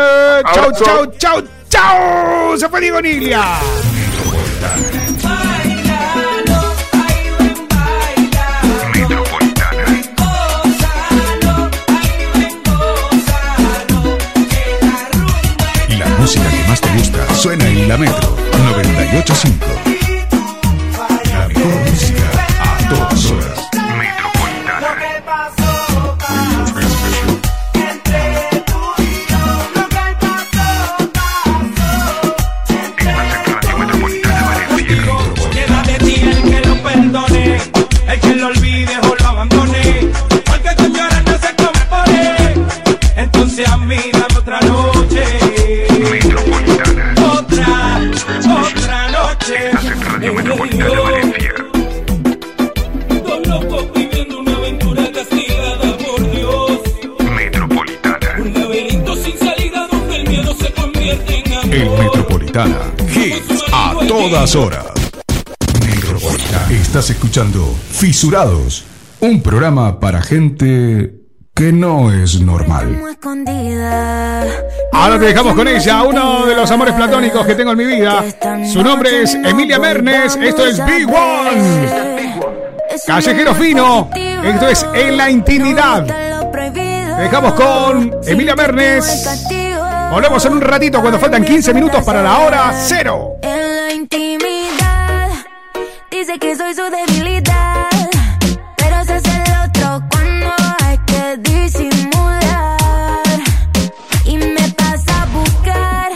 Chau, chau, chau, chau. Se fue Diego Nilia. La música que más te gusta suena en la Metro 985. Todas horas. Estás escuchando Fisurados. Un programa para gente que no es normal. Ahora te dejamos con ella, uno de los amores platónicos que tengo en mi vida. Su nombre es Emilia Mernes, esto es Big One. Callejero Fino, esto es En la Intimidad. Dejamos con Emilia Mernes. Volvemos en un ratito cuando faltan 15 minutos para la hora cero. Intimidad dice que soy su debilidad, pero se hace el otro cuando hay que disimular y me pasa a buscar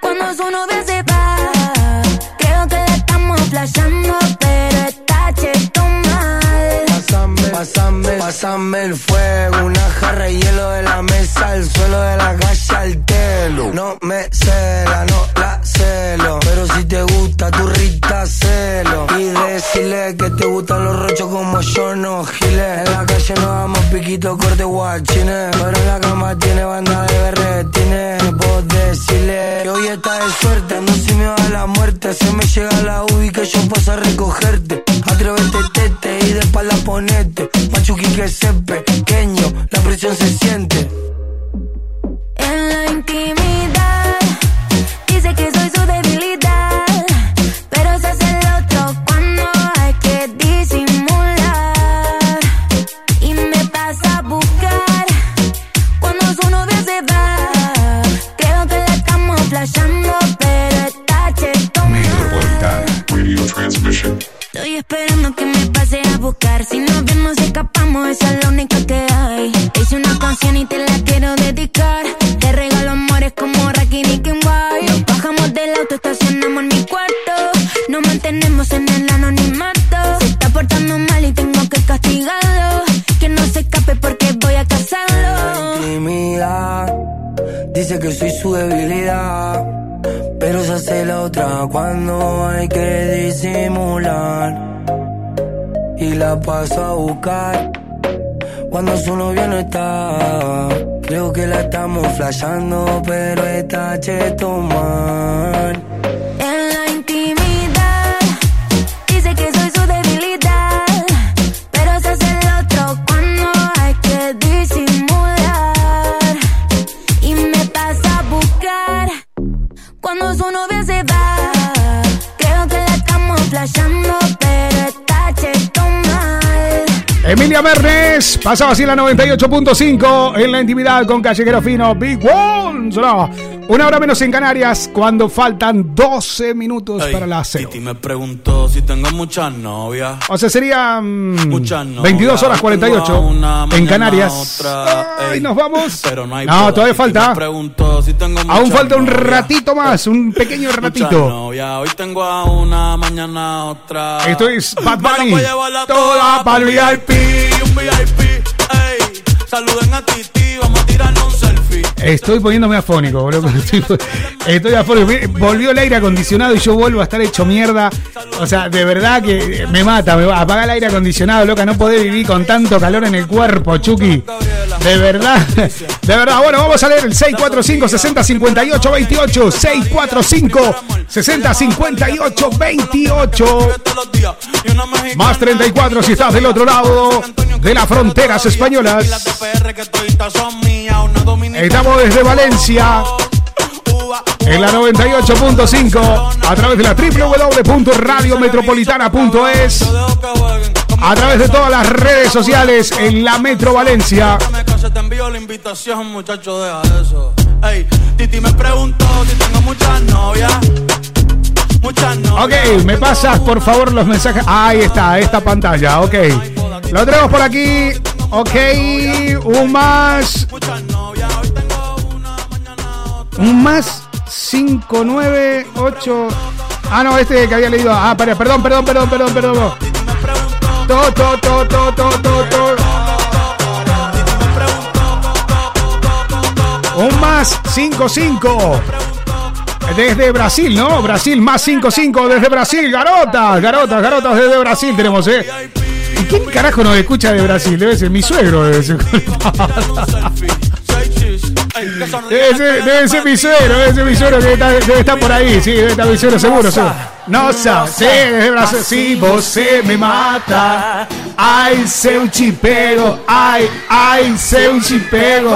cuando su novia se va. Creo que la estamos flasheando, pero está cheto mal. Pásame, pásame, pásame el fuego, una jarra de hielo de la mesa, al suelo de la calle al telo. No me cela, no te gusta tu rita celo. Y decirle que te gustan los rochos como yo, no giles. En la calle nos damos piquito, corte guachines, pero en la cama tiene banda de berretines. No puedo decirle que hoy está de suerte, ando sin miedo a la muerte. Se me llega la UBI que yo paso a recogerte. Atrévete, tete, y de espalda ponete. Machuqui que se pequeño, la presión se siente. En la intimidad esperando que me pase a buscar. Si nos vemos, escapamos, esa es la única que hay. Hice una canción y te la quiero dedicar. Te regalo amores como Rocky Nicky White. Nos bajamos del auto, estacionamos en mi cuarto. Nos mantenemos en el anonimato. Se está portando mal y tengo que castigarlo. Que no se escape porque voy a casarlo. Intimidad, dice que soy su debilidad. Pero se hace la otra cuando hay que disimular. Y la paso a buscar cuando su novia no está. Creo que la estamos flasheando, pero está cheto man. Cuando su novia se va. Creo que la estamos flasheando, Emilia Mernes pasaba así la 98.5 en la intimidad con Callejero Fino. Big One. Sonaba una hora menos en Canarias cuando faltan 12 minutos Ey, para las 0. Titi me preguntó si tengo muchas novias. O sea, serían novias. 22 horas 48 Tengo una, en Canarias. otra, Ay, ey. nos vamos. Pero no hay No, todavía falta. si Aún falta un ratito más, un pequeño ratito. Hoy tengo a una, mañana otra. Esto es Bad la Bunny. Toda pa'l pa'l Un VIP, ey. Saluden a Titi, vamos a tirarnos. Estoy poniéndome afónico, boludo. Estoy, estoy afónico. Volvió el aire acondicionado y yo vuelvo a estar hecho mierda. O sea, de verdad que me mata. Me va. Apaga el aire acondicionado, loca. No podés vivir con tanto calor en el cuerpo, Chucky. De verdad. De verdad. Bueno, vamos a leer el 645 60 58 28. 645 60 58 28. Más 34 si estás del otro lado de las fronteras españolas. Estamos desde Valencia en la 98.5 a través de la www.radiometropolitana.es a través de todas las redes sociales en la Metro Valencia. Ok, me pasas por favor los mensajes. Ahí está, esta pantalla, ok. Lo tenemos por aquí. Ok, un más. Más 598. Ah, no, este que había leído. Ah, perdón, perdón, perdón, perdón, perdón. To, to, to, to, to, to, to. Un más 55. Desde Brasil, ¿no? Brasil más 55 desde Brasil. Garotas, garotas, garotas desde Brasil tenemos, ¿eh? ¿Y quién carajo nos escucha de Brasil? Debe ser mi suegro. Debe ser, debe ser, debe ser mi suegro, debe ser que está- debe estar por ahí. Sí, debe estar mi suegro seguro. seguro. No sabe, sí, desde Brasil. Si você me mata, ai, seu te pego, ai, ai, seu te pego.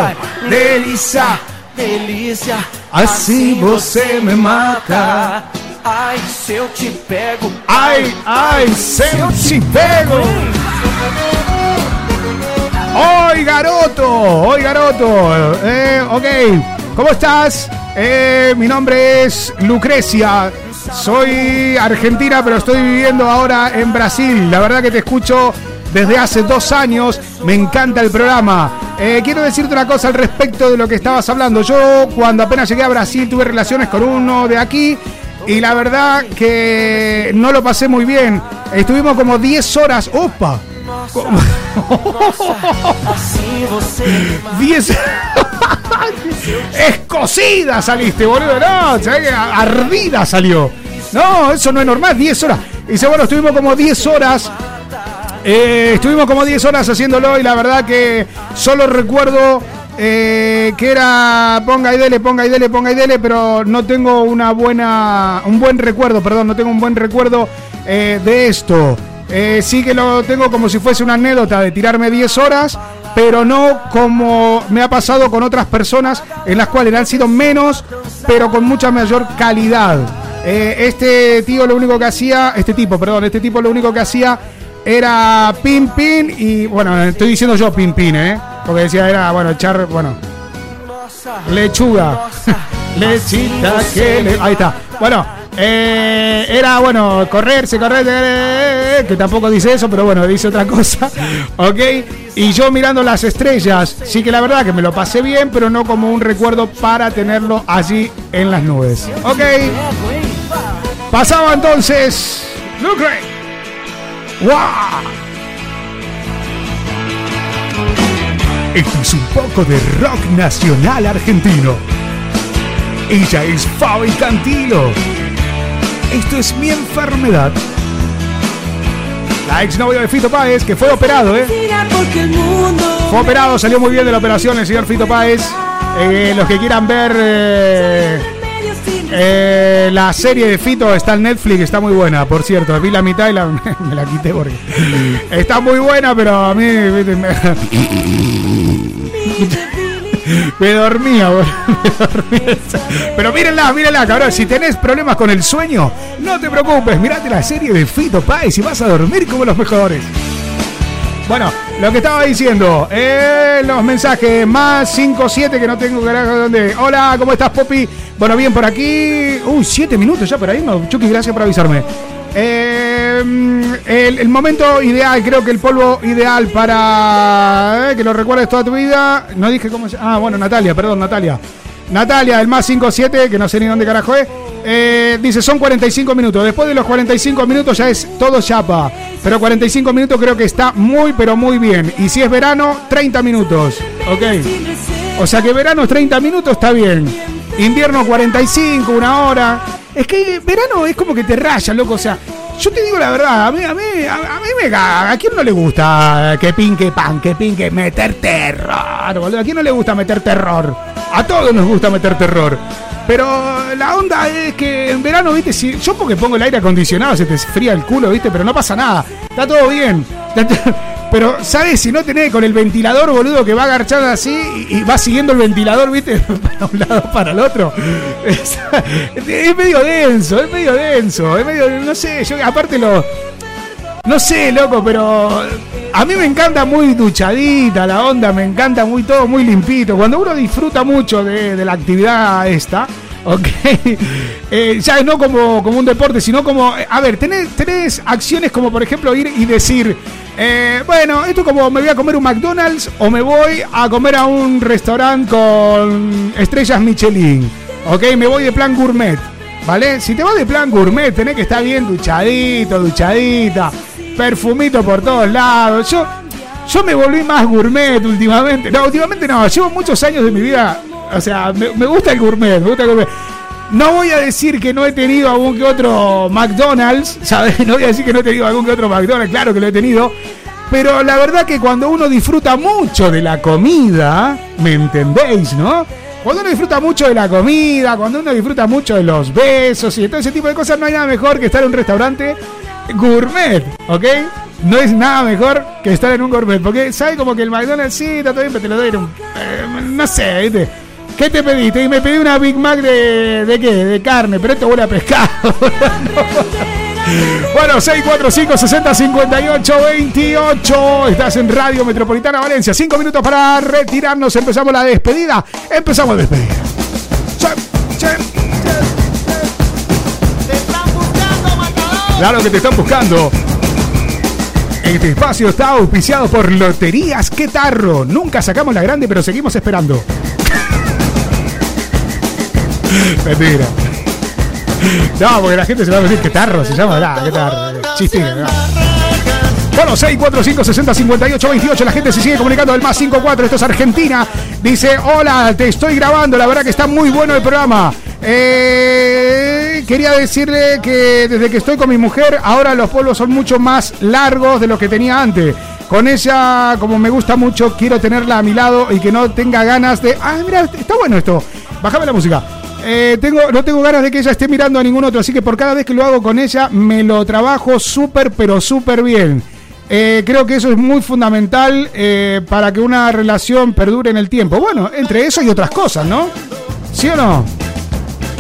Delícia, delícia. Assim você me mata. Ai, se eu te pego. Ai, ai, se eu te pego. Hoy Garoto, hoy Garoto. Eh, ok, ¿cómo estás? Eh, mi nombre es Lucrecia. Soy argentina, pero estoy viviendo ahora en Brasil. La verdad que te escucho desde hace dos años. Me encanta el programa. Eh, quiero decirte una cosa al respecto de lo que estabas hablando. Yo cuando apenas llegué a Brasil tuve relaciones con uno de aquí y la verdad que no lo pasé muy bien. Estuvimos como 10 horas. ¡Opa! 10 Escocida saliste, boludo. No, ardida salió. No, eso no es normal, 10 horas. Y dice, bueno, estuvimos como 10 horas. eh, estuvimos como 10 horas haciéndolo y la verdad que solo recuerdo eh, que era ponga y dele, ponga y dele, ponga y dele, pero no tengo una buena, un buen recuerdo, perdón, no tengo un buen recuerdo eh, de esto. Eh, sí que lo tengo como si fuese una anécdota de tirarme 10 horas, pero no como me ha pasado con otras personas en las cuales han sido menos, pero con mucha mayor calidad. Eh, este tío lo único que hacía, este tipo, perdón, este tipo lo único que hacía era pin pin y bueno, estoy diciendo yo pin pin, ¿eh? Porque decía era, bueno, echar, bueno, lechuga, lechita que le... Ahí está. Bueno, eh, era, bueno, correrse, correr, eh, que tampoco dice eso, pero bueno, dice otra cosa, ¿ok? Y yo mirando las estrellas, sí que la verdad que me lo pasé bien, pero no como un recuerdo para tenerlo allí en las nubes, ¿ok? Pasaba entonces, Lucre. ¡Wow! Esto es un poco de rock nacional argentino. Ella es Fabi Cantilo. Esto es mi enfermedad. La exnovia de Fito Páez, que fue operado, ¿eh? Fue operado, salió muy bien de la operación el señor Fito Páez. Eh, los que quieran ver eh, eh, la serie de Fito está en Netflix, está muy buena, por cierto. Vi la mitad y la, me la quité porque está muy buena, pero a mí me, dormía, boludo, me dormía. Pero mírenla, mírenla, cabrón. Si tenés problemas con el sueño, no te preocupes. Mirate la serie de Fito Páez y vas a dormir como los mejores. Bueno, lo que estaba diciendo, eh, los mensajes más 57 que no tengo carajo dónde. Hola, ¿cómo estás, Poppy? Bueno, bien por aquí. Uy, 7 minutos ya por ahí. Chucky, gracias por avisarme. Eh, el, momento ideal, creo que el polvo ideal para eh, que lo recuerdes toda tu vida. No dije cómo Ah, bueno, Natalia, perdón, Natalia. Natalia, el más 57, que no sé ni dónde carajo es. eh, dice, son 45 minutos. Después de los 45 minutos ya es todo chapa. Pero 45 minutos creo que está muy, pero muy bien. Y si es verano, 30 minutos. Ok. O sea que verano 30 minutos está bien. Invierno 45, una hora. Es que verano es como que te raya, loco. O sea, yo te digo la verdad, a mí, a mí, a, mí me caga. ¿A quién no le gusta que pinque pan, que pinque meter terror, boludo? ¿A quién no le gusta meter terror? A todos nos gusta meter terror. Pero la onda es que en verano, viste, si yo porque pongo el aire acondicionado se te fría el culo, viste, pero no pasa nada. Está todo bien. Pero, ¿sabes? Si no tenés con el ventilador, boludo, que va agarchando así y, va siguiendo el ventilador, viste, para un lado, para el otro. Es, medio denso, es medio denso, es medio, no sé, yo aparte lo... No sé, loco, pero a mí me encanta muy duchadita la onda, me encanta muy todo muy limpito. Cuando uno disfruta mucho de, de la actividad esta, ok, eh, ya no como, como un deporte, sino como, eh, a ver, tenés, tenés acciones como por ejemplo ir y decir, eh, bueno, esto como me voy a comer un McDonald's o me voy a comer a un restaurante con estrellas Michelin, ok, me voy de plan gourmet. ¿Vale? Si te vas de plan gourmet, tenés que estar bien duchadito, duchadita, perfumito por todos lados. Yo, yo me volví más gourmet últimamente. No, últimamente no, llevo muchos años de mi vida. O sea, me, me gusta el gourmet, me gusta el gourmet. No voy a decir que no he tenido algún que otro McDonald's, ¿sabes? No voy a decir que no he tenido algún que otro McDonald's, claro que lo he tenido. Pero la verdad que cuando uno disfruta mucho de la comida, ¿me entendéis, no? Cuando uno disfruta mucho de la comida, cuando uno disfruta mucho de los besos y todo ese tipo de cosas, no hay nada mejor que estar en un restaurante gourmet, ¿ok? No es nada mejor que estar en un gourmet, porque sabe como que el McDonald's sí, está todo bien, pero te lo doy en un... eh, no sé, ¿viste? ¿Qué te pediste? Y me pedí una Big Mac de, de qué? De carne, pero esto huele a pescado. Bueno, 645 60 58 28. Estás en Radio Metropolitana Valencia. Cinco minutos para retirarnos. Empezamos la despedida. Empezamos la despedida. Claro que te están buscando. Este espacio está auspiciado por Loterías Quetarro. Nunca sacamos la grande, pero seguimos esperando. Mentira. No, porque la gente se va a decir Quetarro, se llama, ¿verdad? Quetarro. Chistín, ¿verdad? Bueno, 645 60 58 28. La gente se sigue comunicando del más 54. Esto es Argentina. Dice: Hola, te estoy grabando. La verdad que está muy bueno el programa. Eh, quería decirle que desde que estoy con mi mujer, ahora los polos son mucho más largos de lo que tenía antes. Con ella, como me gusta mucho, quiero tenerla a mi lado y que no tenga ganas de. Ah, mira, está bueno esto. Bájame la música. Eh, tengo, no tengo ganas de que ella esté mirando a ningún otro, así que por cada vez que lo hago con ella, me lo trabajo súper, pero súper bien. Eh, creo que eso es muy fundamental eh, para que una relación perdure en el tiempo. Bueno, entre eso y otras cosas, ¿no? ¿Sí o no?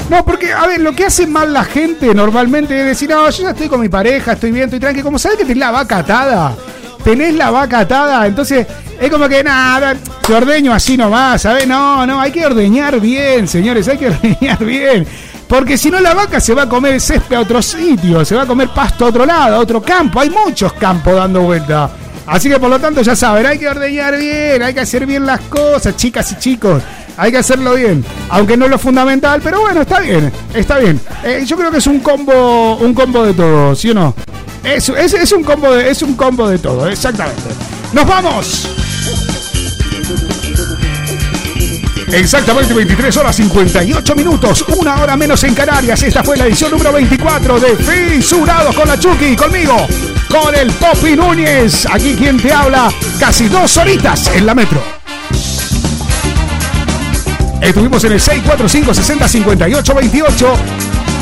No, porque, a ver, lo que hace mal la gente normalmente es decir, no, yo ya estoy con mi pareja, estoy bien, estoy tranquilo. Como sabes que tenés la vaca atada, tenés la vaca atada, entonces es como que, nada, te ordeño así nomás, ¿sabes? No, no, hay que ordeñar bien, señores, hay que ordeñar bien. Porque si no la vaca se va a comer césped a otro sitio, se va a comer pasto a otro lado, a otro campo. Hay muchos campos dando vuelta. Así que por lo tanto ya saben, hay que ordeñar bien, hay que hacer bien las cosas, chicas y chicos. Hay que hacerlo bien. Aunque no es lo fundamental, pero bueno, está bien, está bien. Eh, yo creo que es un combo, un combo de todo, ¿sí o no? Es, es, un combo de, es un combo de todo, exactamente. ¡Nos vamos! Exactamente 23 horas 58 minutos, una hora menos en Canarias. Esta fue la edición número 24 de Fisurados con la Chucky, conmigo, con el Popi Núñez. Aquí quien te habla, casi dos horitas en la metro. Estuvimos en el 645 60 58 28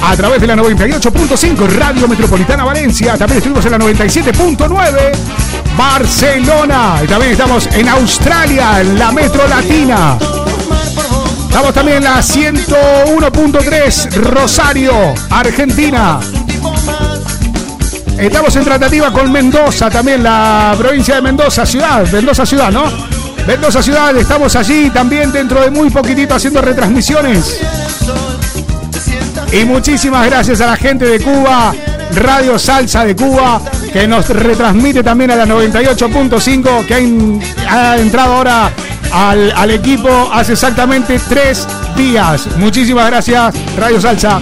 a través de la 98.5 Radio Metropolitana Valencia. También estuvimos en la 97.9 Barcelona. Y también estamos en Australia, en la Metro Latina. Estamos también en la 101.3 Rosario, Argentina. Estamos en tratativa con Mendoza, también la provincia de Mendoza, ciudad, Mendoza ciudad, ¿no? Mendoza ciudad, estamos allí también dentro de muy poquitito haciendo retransmisiones. Y muchísimas gracias a la gente de Cuba, Radio Salsa de Cuba, que nos retransmite también a la 98.5, que ha, entrado ahora al, al equipo hace exactamente tres días. Muchísimas gracias, Radio Salsa.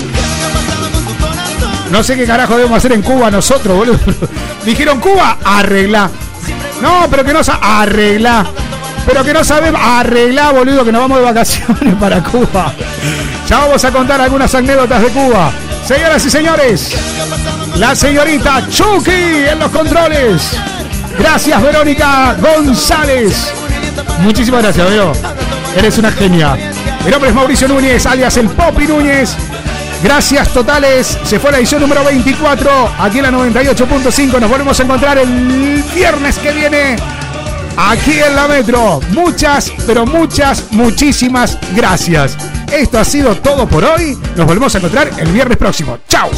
No sé qué carajo debemos hacer en Cuba nosotros, boludo. Dijeron Cuba, arregla. No, pero que no sa arregla. Pero que no sabemos, arregla, boludo, que nos vamos de vacaciones para Cuba. Ya vamos a contar algunas anécdotas de Cuba. Señoras y señores, la señorita Chucky en los controles. Gracias, Verónica González. Muchísimas gracias, Vero. Eres una genia. Mi nombre es Mauricio Núñez, alias el Popi Núñez. Gracias totales. Se fue la edición número 24 aquí en la 98.5. Nos volvemos a encontrar el viernes que viene aquí en la Metro. Muchas, pero muchas, muchísimas gracias. Esto ha sido todo por hoy. Nos volvemos a encontrar el viernes próximo. ¡Chao!